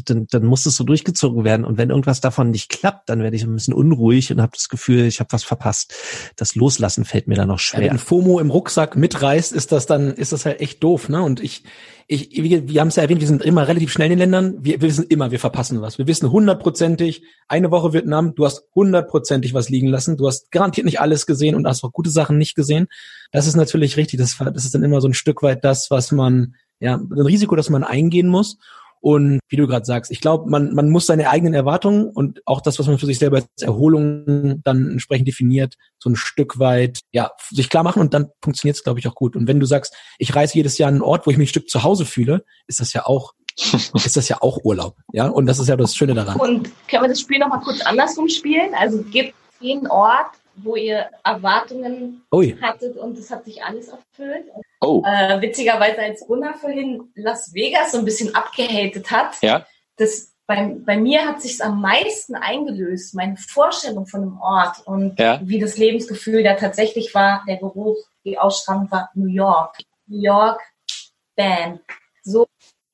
dann, dann muss es so durchgezogen werden. Und wenn irgendwas davon nicht klappt, dann werde ich ein bisschen unruhig und habe das Gefühl, ich habe was verpasst. Das Loslassen fällt mir dann noch schwer. wenn FOMO im Rucksack mitreißt, ist das dann, ist das halt echt doof, ne? Und ich, ich, wir, wir haben es ja erwähnt, wir sind immer relativ schnell in den Ländern. Wir, wir wissen immer, wir verpassen was. Wir wissen hundertprozentig, eine Woche Vietnam, du hast hundertprozentig was liegen lassen. Du hast garantiert nicht alles gesehen und hast auch gute Sachen nicht gesehen. Das ist natürlich richtig. Das, das ist dann immer so ein Stück weit das, was man, ja, ein Risiko, das man eingehen muss. Und wie du gerade sagst, ich glaube, man, man muss seine eigenen Erwartungen und auch das, was man für sich selber als Erholung dann entsprechend definiert, so ein Stück weit, ja, sich klar machen und dann funktioniert es, glaube ich, auch gut. Und wenn du sagst, ich reise jedes Jahr an einen Ort, wo ich mich ein Stück zu Hause fühle, ist das ja auch ist das ja auch Urlaub, ja? Und das ist ja das Schöne daran. Und können wir das Spiel nochmal kurz andersrum spielen? Also gibt jeden Ort wo ihr Erwartungen Ui. hattet und es hat sich alles erfüllt. Oh. Äh, witzigerweise, als Gunnar vorhin Las Vegas so ein bisschen abgehatet hat, ja. das bei, bei mir hat sich am meisten eingelöst, meine Vorstellung von einem Ort und ja. wie das Lebensgefühl da tatsächlich war, der Geruch, die Ausstrahlung war New York. New York, bam. So,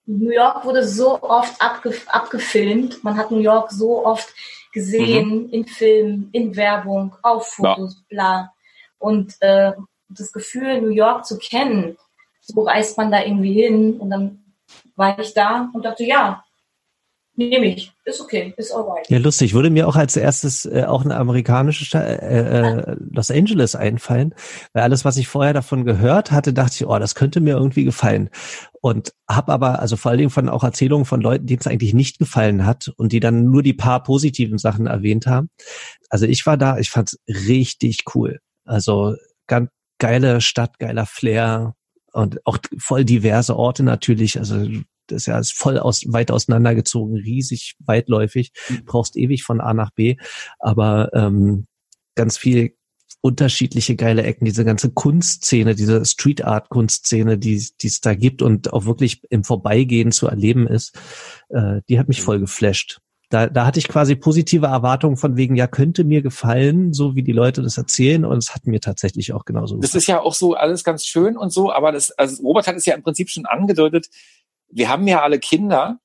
New York wurde so oft abge, abgefilmt, man hat New York so oft gesehen mhm. in Filmen, in Werbung, auf Fotos, ja. bla. Und äh, das Gefühl, New York zu kennen, so reist man da irgendwie hin und dann war ich da und dachte, ja, nehme ich, ist okay, ist alright. Ja, lustig. Würde mir auch als erstes äh, auch eine amerikanische Stadt, äh, äh, Los Angeles einfallen, weil alles, was ich vorher davon gehört hatte, dachte ich, oh, das könnte mir irgendwie gefallen. Und habe aber, also vor allen Dingen von auch Erzählungen von Leuten, denen es eigentlich nicht gefallen hat und die dann nur die paar positiven Sachen erwähnt haben. Also ich war da, ich fand's richtig cool. Also ganz geile Stadt, geiler Flair und auch voll diverse Orte natürlich. Also das ist ja ist voll aus, weit auseinandergezogen, riesig weitläufig, mhm. brauchst ewig von A nach B, aber ähm, ganz viel unterschiedliche geile Ecken, diese ganze Kunstszene, diese Street Art Kunstszene, die die es da gibt und auch wirklich im Vorbeigehen zu erleben ist, äh, die hat mich voll geflasht. Da, da hatte ich quasi positive Erwartungen von wegen, ja, könnte mir gefallen, so wie die Leute das erzählen. Und es hat mir tatsächlich auch genauso gefallen. Das ist ja auch so alles ganz schön und so, aber das, also Robert hat es ja im Prinzip schon angedeutet, wir haben ja alle Kinder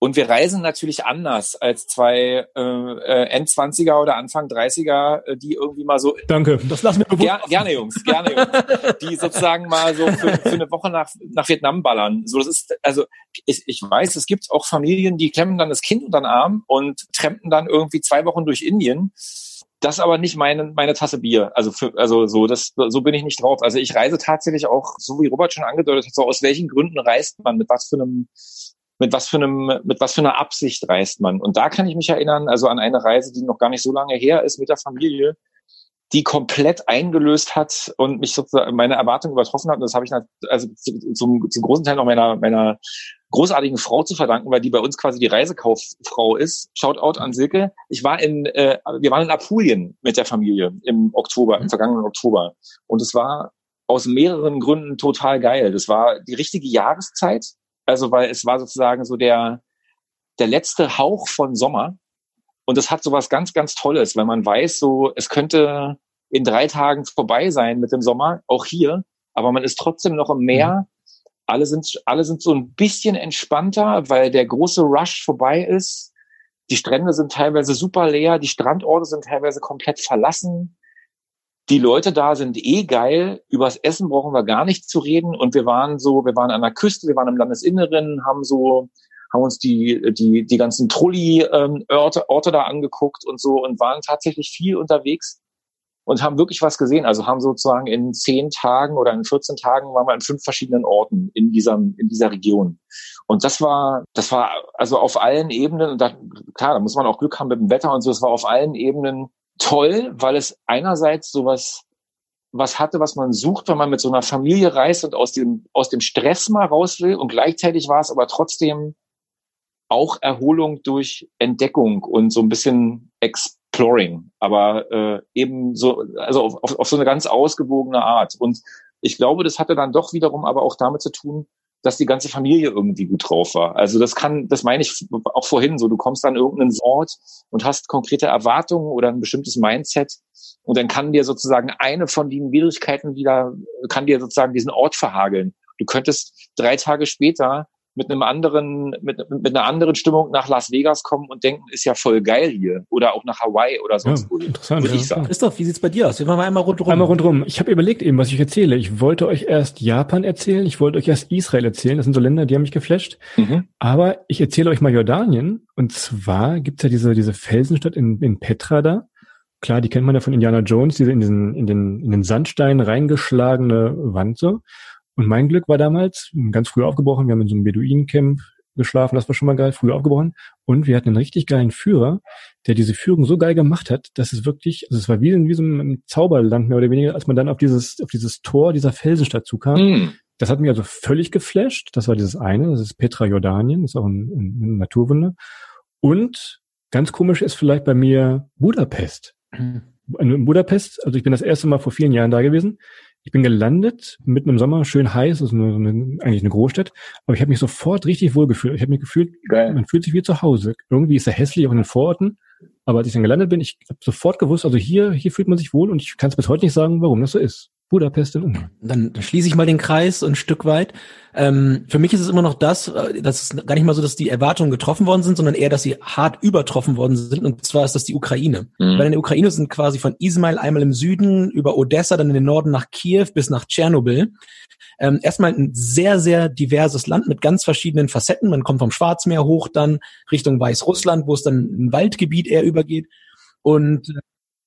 Und wir reisen natürlich anders als zwei äh, äh, End-20er oder Anfang 30er, äh, die irgendwie mal so. Danke, das lassen wir bewusst. Ger gerne, Jungs, gerne, Jungs. Die sozusagen mal so für, für eine Woche nach, nach Vietnam ballern. So, das ist, also ich, ich weiß, es gibt auch Familien, die klemmen dann das Kind unter den Arm und trampen dann irgendwie zwei Wochen durch Indien. Das ist aber nicht meine, meine Tasse Bier. Also, für, also so, das, so bin ich nicht drauf. Also ich reise tatsächlich auch, so wie Robert schon angedeutet hat, so aus welchen Gründen reist man, mit was für einem mit was für einem, mit was für einer Absicht reist man. Und da kann ich mich erinnern, also an eine Reise, die noch gar nicht so lange her ist mit der Familie, die komplett eingelöst hat und mich sozusagen meine Erwartungen übertroffen hat. Und das habe ich also zum, zum großen Teil noch meiner, meiner großartigen Frau zu verdanken, weil die bei uns quasi die Reisekauffrau ist. Shoutout an Silke. Ich war in, äh, wir waren in Apulien mit der Familie im Oktober, im vergangenen Oktober. Und es war aus mehreren Gründen total geil. Das war die richtige Jahreszeit. Also, weil es war sozusagen so der, der letzte Hauch von Sommer. Und es hat so was ganz, ganz Tolles, weil man weiß, so, es könnte in drei Tagen vorbei sein mit dem Sommer, auch hier, aber man ist trotzdem noch im Meer. Mhm. Alle sind, alle sind so ein bisschen entspannter, weil der große Rush vorbei ist. Die Strände sind teilweise super leer, die Strandorte sind teilweise komplett verlassen die Leute da sind eh geil. Übers Essen brauchen wir gar nicht zu reden. Und wir waren so, wir waren an der Küste, wir waren im Landesinneren, haben so, haben uns die, die, die ganzen Trulli-Orte ähm, Orte da angeguckt und so und waren tatsächlich viel unterwegs und haben wirklich was gesehen. Also haben sozusagen in zehn Tagen oder in 14 Tagen waren wir in fünf verschiedenen Orten in dieser, in dieser Region. Und das war, das war also auf allen Ebenen, und da, klar, da muss man auch Glück haben mit dem Wetter und so, es war auf allen Ebenen toll, weil es einerseits sowas was hatte, was man sucht, wenn man mit so einer Familie reist und aus dem, aus dem Stress mal raus will. Und gleichzeitig war es aber trotzdem auch Erholung durch Entdeckung und so ein bisschen Exploring, aber äh, eben so, also auf, auf, auf so eine ganz ausgewogene Art. Und ich glaube, das hatte dann doch wiederum aber auch damit zu tun, dass die ganze Familie irgendwie gut drauf war. Also das kann, das meine ich auch vorhin so, du kommst an irgendeinen Ort und hast konkrete Erwartungen oder ein bestimmtes Mindset und dann kann dir sozusagen eine von den Widrigkeiten wieder, kann dir sozusagen diesen Ort verhageln. Du könntest drei Tage später mit einem anderen, mit, mit einer anderen Stimmung nach Las Vegas kommen und denken, ist ja voll geil hier. Oder auch nach Hawaii oder sonst ja, wo. Interessant. Würde ja. ich sagen. Christoph, wie sieht's bei dir aus? Wir machen einmal rundherum. Einmal rundherum. Ich habe überlegt eben, was ich erzähle. Ich wollte euch erst Japan erzählen, ich wollte euch erst Israel erzählen. Das sind so Länder, die haben mich geflasht. Mhm. Aber ich erzähle euch mal Jordanien. Und zwar gibt's ja diese, diese Felsenstadt in, in Petra da. Klar, die kennt man ja von Indiana Jones, diese in, diesen, in, den, in den Sandstein reingeschlagene Wand so. Und mein Glück war damals, ganz früh aufgebrochen, wir haben in so einem Beduinencamp geschlafen, das war schon mal geil, früh aufgebrochen. Und wir hatten einen richtig geilen Führer, der diese Führung so geil gemacht hat, dass es wirklich, also es war wie, wie so ein Zauberland mehr oder weniger, als man dann auf dieses, auf dieses Tor dieser Felsenstadt zukam. Mm. Das hat mich also völlig geflasht. Das war dieses eine, das ist Petra Jordanien, ist auch ein, ein Naturwunder. Und ganz komisch ist vielleicht bei mir Budapest. Mhm. In Budapest, also ich bin das erste Mal vor vielen Jahren da gewesen. Ich bin gelandet, mitten im Sommer, schön heiß, ist eine, eine, eigentlich eine Großstadt, aber ich habe mich sofort richtig wohl gefühlt. Ich habe mich gefühlt, Geil. man fühlt sich wie zu Hause. Irgendwie ist er hässlich auch in den Vororten, aber als ich dann gelandet bin, ich habe sofort gewusst, also hier, hier fühlt man sich wohl und ich kann es bis heute nicht sagen, warum das so ist. Budapest in Ungarn. Dann, schließe ich mal den Kreis ein Stück weit. Ähm, für mich ist es immer noch das, äh, das ist gar nicht mal so, dass die Erwartungen getroffen worden sind, sondern eher, dass sie hart übertroffen worden sind. Und zwar ist das die Ukraine. Mhm. Weil in der Ukraine sind quasi von Ismail einmal im Süden über Odessa, dann in den Norden nach Kiew bis nach Tschernobyl. Ähm, erstmal ein sehr, sehr diverses Land mit ganz verschiedenen Facetten. Man kommt vom Schwarzmeer hoch dann Richtung Weißrussland, wo es dann ein Waldgebiet eher übergeht. Und äh,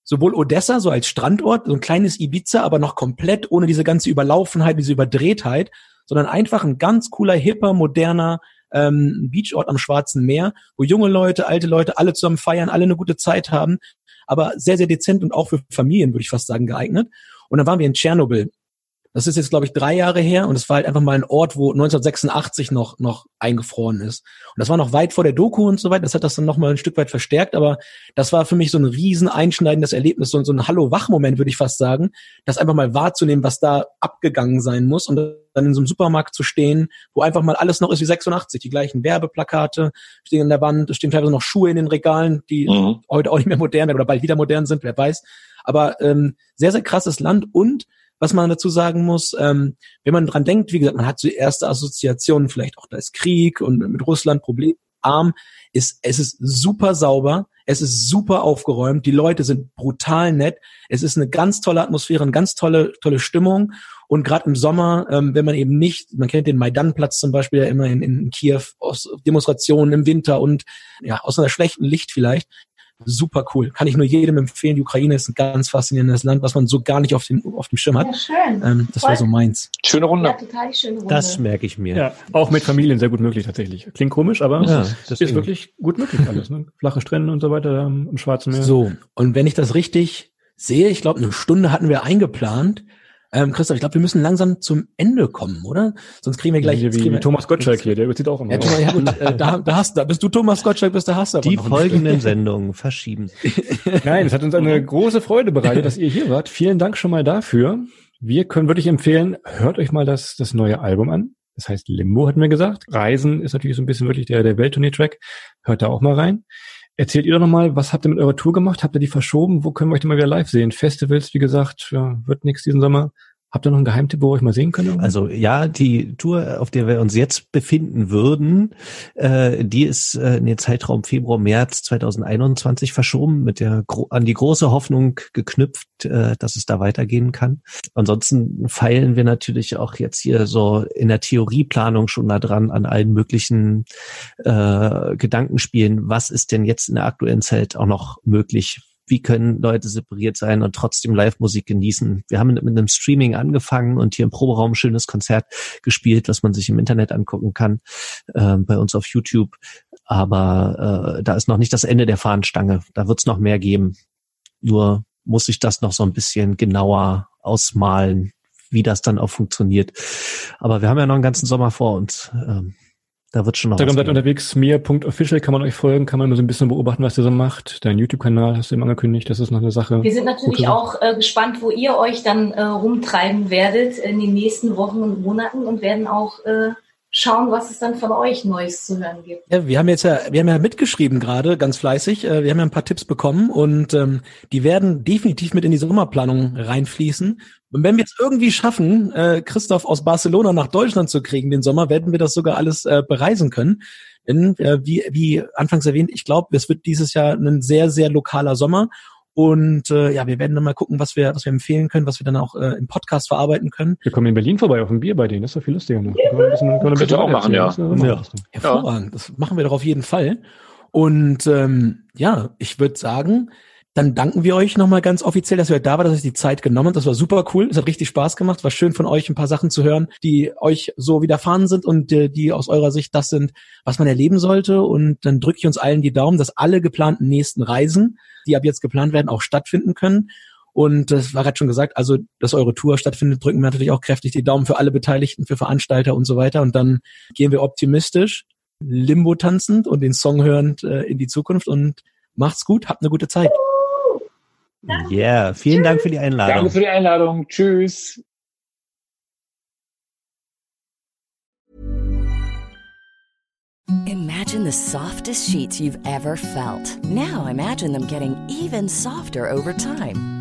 sowohl Odessa so als Strandort, so ein kleines Ibiza, aber noch komplett ohne diese ganze Überlaufenheit, diese Überdrehtheit, sondern einfach ein ganz cooler, hipper, moderner ähm, Beachort am Schwarzen Meer, wo junge Leute, alte Leute alle zusammen feiern, alle eine gute Zeit haben, aber sehr, sehr dezent und auch für Familien, würde ich fast sagen, geeignet. Und dann waren wir in Tschernobyl das ist jetzt, glaube ich, drei Jahre her und es war halt einfach mal ein Ort, wo 1986 noch, noch eingefroren ist. Und das war noch weit vor der Doku und so weiter. Das hat das dann noch mal ein Stück weit verstärkt. Aber das war für mich so ein riesen einschneidendes Erlebnis, so, so ein Hallo-Wach-Moment, würde ich fast sagen, das einfach mal wahrzunehmen, was da abgegangen sein muss und dann in so einem Supermarkt zu stehen, wo einfach mal alles noch ist wie 86. Die gleichen Werbeplakate stehen an der Wand, es stehen teilweise noch Schuhe in den Regalen, die mhm. heute auch nicht mehr modern oder bald wieder modern sind, wer weiß. Aber ähm, sehr, sehr krasses Land und was man dazu sagen muss. Ähm, wenn man dran denkt, wie gesagt, man hat so erste Assoziationen, vielleicht auch da ist Krieg und mit Russland Problem. arm, ist, es ist super sauber, es ist super aufgeräumt, die Leute sind brutal nett, es ist eine ganz tolle Atmosphäre, eine ganz tolle, tolle Stimmung. Und gerade im Sommer, ähm, wenn man eben nicht, man kennt den Maidan-Platz zum Beispiel ja immer in, in Kiew, aus Demonstrationen im Winter und ja, aus einer schlechten Licht vielleicht, super cool. Kann ich nur jedem empfehlen. Die Ukraine ist ein ganz faszinierendes Land, was man so gar nicht auf dem, auf dem Schirm hat. Ja, schön. Ähm, das wäre so meins. Schöne Runde. Ja, total schöne Runde. Das merke ich mir. Ja, auch mit Familien sehr gut möglich tatsächlich. Klingt komisch, aber Ja, ist deswegen. wirklich gut möglich alles. Ne? Flache Strände und so weiter ähm, im Schwarzen Meer. So, und wenn ich das richtig sehe, ich glaube, eine Stunde hatten wir eingeplant. Ähm, Christoph, ich glaube, wir müssen langsam zum Ende kommen, oder? Sonst kriegen wir gleich. Wie, wie, kriegen wie Thomas Gottschalk hier, der überzieht auch immer. Ja, Thomas, ja gut, äh, da, da hast da bist du Thomas Gottschalk, bist du hast aber Die folgenden Sendungen verschieben. Nein, es hat uns eine große Freude bereitet, dass ihr hier wart. Vielen Dank schon mal dafür. Wir können wirklich empfehlen, hört euch mal das, das neue Album an. Das heißt Limbo, hatten wir gesagt. Reisen ist natürlich so ein bisschen wirklich der, der Welttournee-Track. Hört da auch mal rein. Erzählt ihr doch noch mal, was habt ihr mit eurer Tour gemacht? Habt ihr die verschoben? Wo können wir euch denn mal wieder live sehen? Festivals, wie gesagt, wird nichts diesen Sommer. Habt ihr noch einen Geheimtipp, wo euch mal sehen können? Also ja, die Tour, auf der wir uns jetzt befinden würden, äh, die ist äh, in den Zeitraum Februar, März 2021 verschoben, mit der an die große Hoffnung geknüpft, äh, dass es da weitergehen kann. Ansonsten feilen wir natürlich auch jetzt hier so in der Theorieplanung schon da dran an allen möglichen äh, Gedankenspielen. Was ist denn jetzt in der aktuellen Zeit auch noch möglich? Wie können Leute separiert sein und trotzdem Live-Musik genießen. Wir haben mit einem Streaming angefangen und hier im Proberaum ein schönes Konzert gespielt, was man sich im Internet angucken kann, äh, bei uns auf YouTube. Aber äh, da ist noch nicht das Ende der Fahnenstange. Da wird es noch mehr geben. Nur muss ich das noch so ein bisschen genauer ausmalen, wie das dann auch funktioniert. Aber wir haben ja noch einen ganzen Sommer vor uns. Ähm, da wird schon noch Instagram was seid unterwegs, mir.official kann man euch folgen, kann man immer so ein bisschen beobachten, was ihr so macht. Dein YouTube-Kanal hast du eben angekündigt, das ist noch eine Sache. Wir sind natürlich auch äh, gespannt, wo ihr euch dann äh, rumtreiben werdet in den nächsten Wochen und Monaten und werden auch äh, schauen, was es dann von euch Neues zu hören gibt. Ja, wir haben jetzt ja, wir haben ja mitgeschrieben gerade, ganz fleißig. Äh, Wir haben ja ein paar Tipps bekommen und ähm, die werden definitiv mit in die Sommerplanung reinfließen. Und wenn wir es irgendwie schaffen, äh, Christoph aus Barcelona nach Deutschland zu kriegen den Sommer, werden wir das sogar alles äh, bereisen können. Denn äh, wie, wie anfangs erwähnt, ich glaube, es wird dieses Jahr ein sehr, sehr lokaler Sommer. Und äh, ja, wir werden dann mal gucken, was wir, was wir empfehlen können, was wir dann auch äh, im Podcast verarbeiten können. Wir kommen in Berlin vorbei auf ein Bier bei denen, das ist doch viel lustiger noch. Können wir ein bisschen- können wir auch machen, ja. Ja. Hervorragend. Das machen wir doch auf jeden Fall. Und ähm, ja, ich würde sagen, dann danken wir euch nochmal ganz offiziell, dass ihr da war, dass ihr die Zeit genommen habt. Das war super cool. Es hat richtig Spaß gemacht. War schön von euch ein paar Sachen zu hören, die euch so widerfahren sind und äh, die aus eurer Sicht das sind, was man erleben sollte. Und dann drücke ich uns allen die Daumen, dass alle geplanten nächsten Reisen, die ab jetzt geplant werden, auch stattfinden können. Und das war gerade schon gesagt, also dass eure Tour stattfindet, drücken wir natürlich auch kräftig die Daumen für alle Beteiligten, für Veranstalter und so weiter. Und dann gehen wir optimistisch, Limbo tanzend und den Song hörend äh, in die Zukunft und macht's gut, habt eine gute Zeit. Yeah, vielen Dank für die Einladung. Danke für die Einladung. Tschüss. Imagine the softest sheets you've ever felt. Now imagine them getting even softer over time.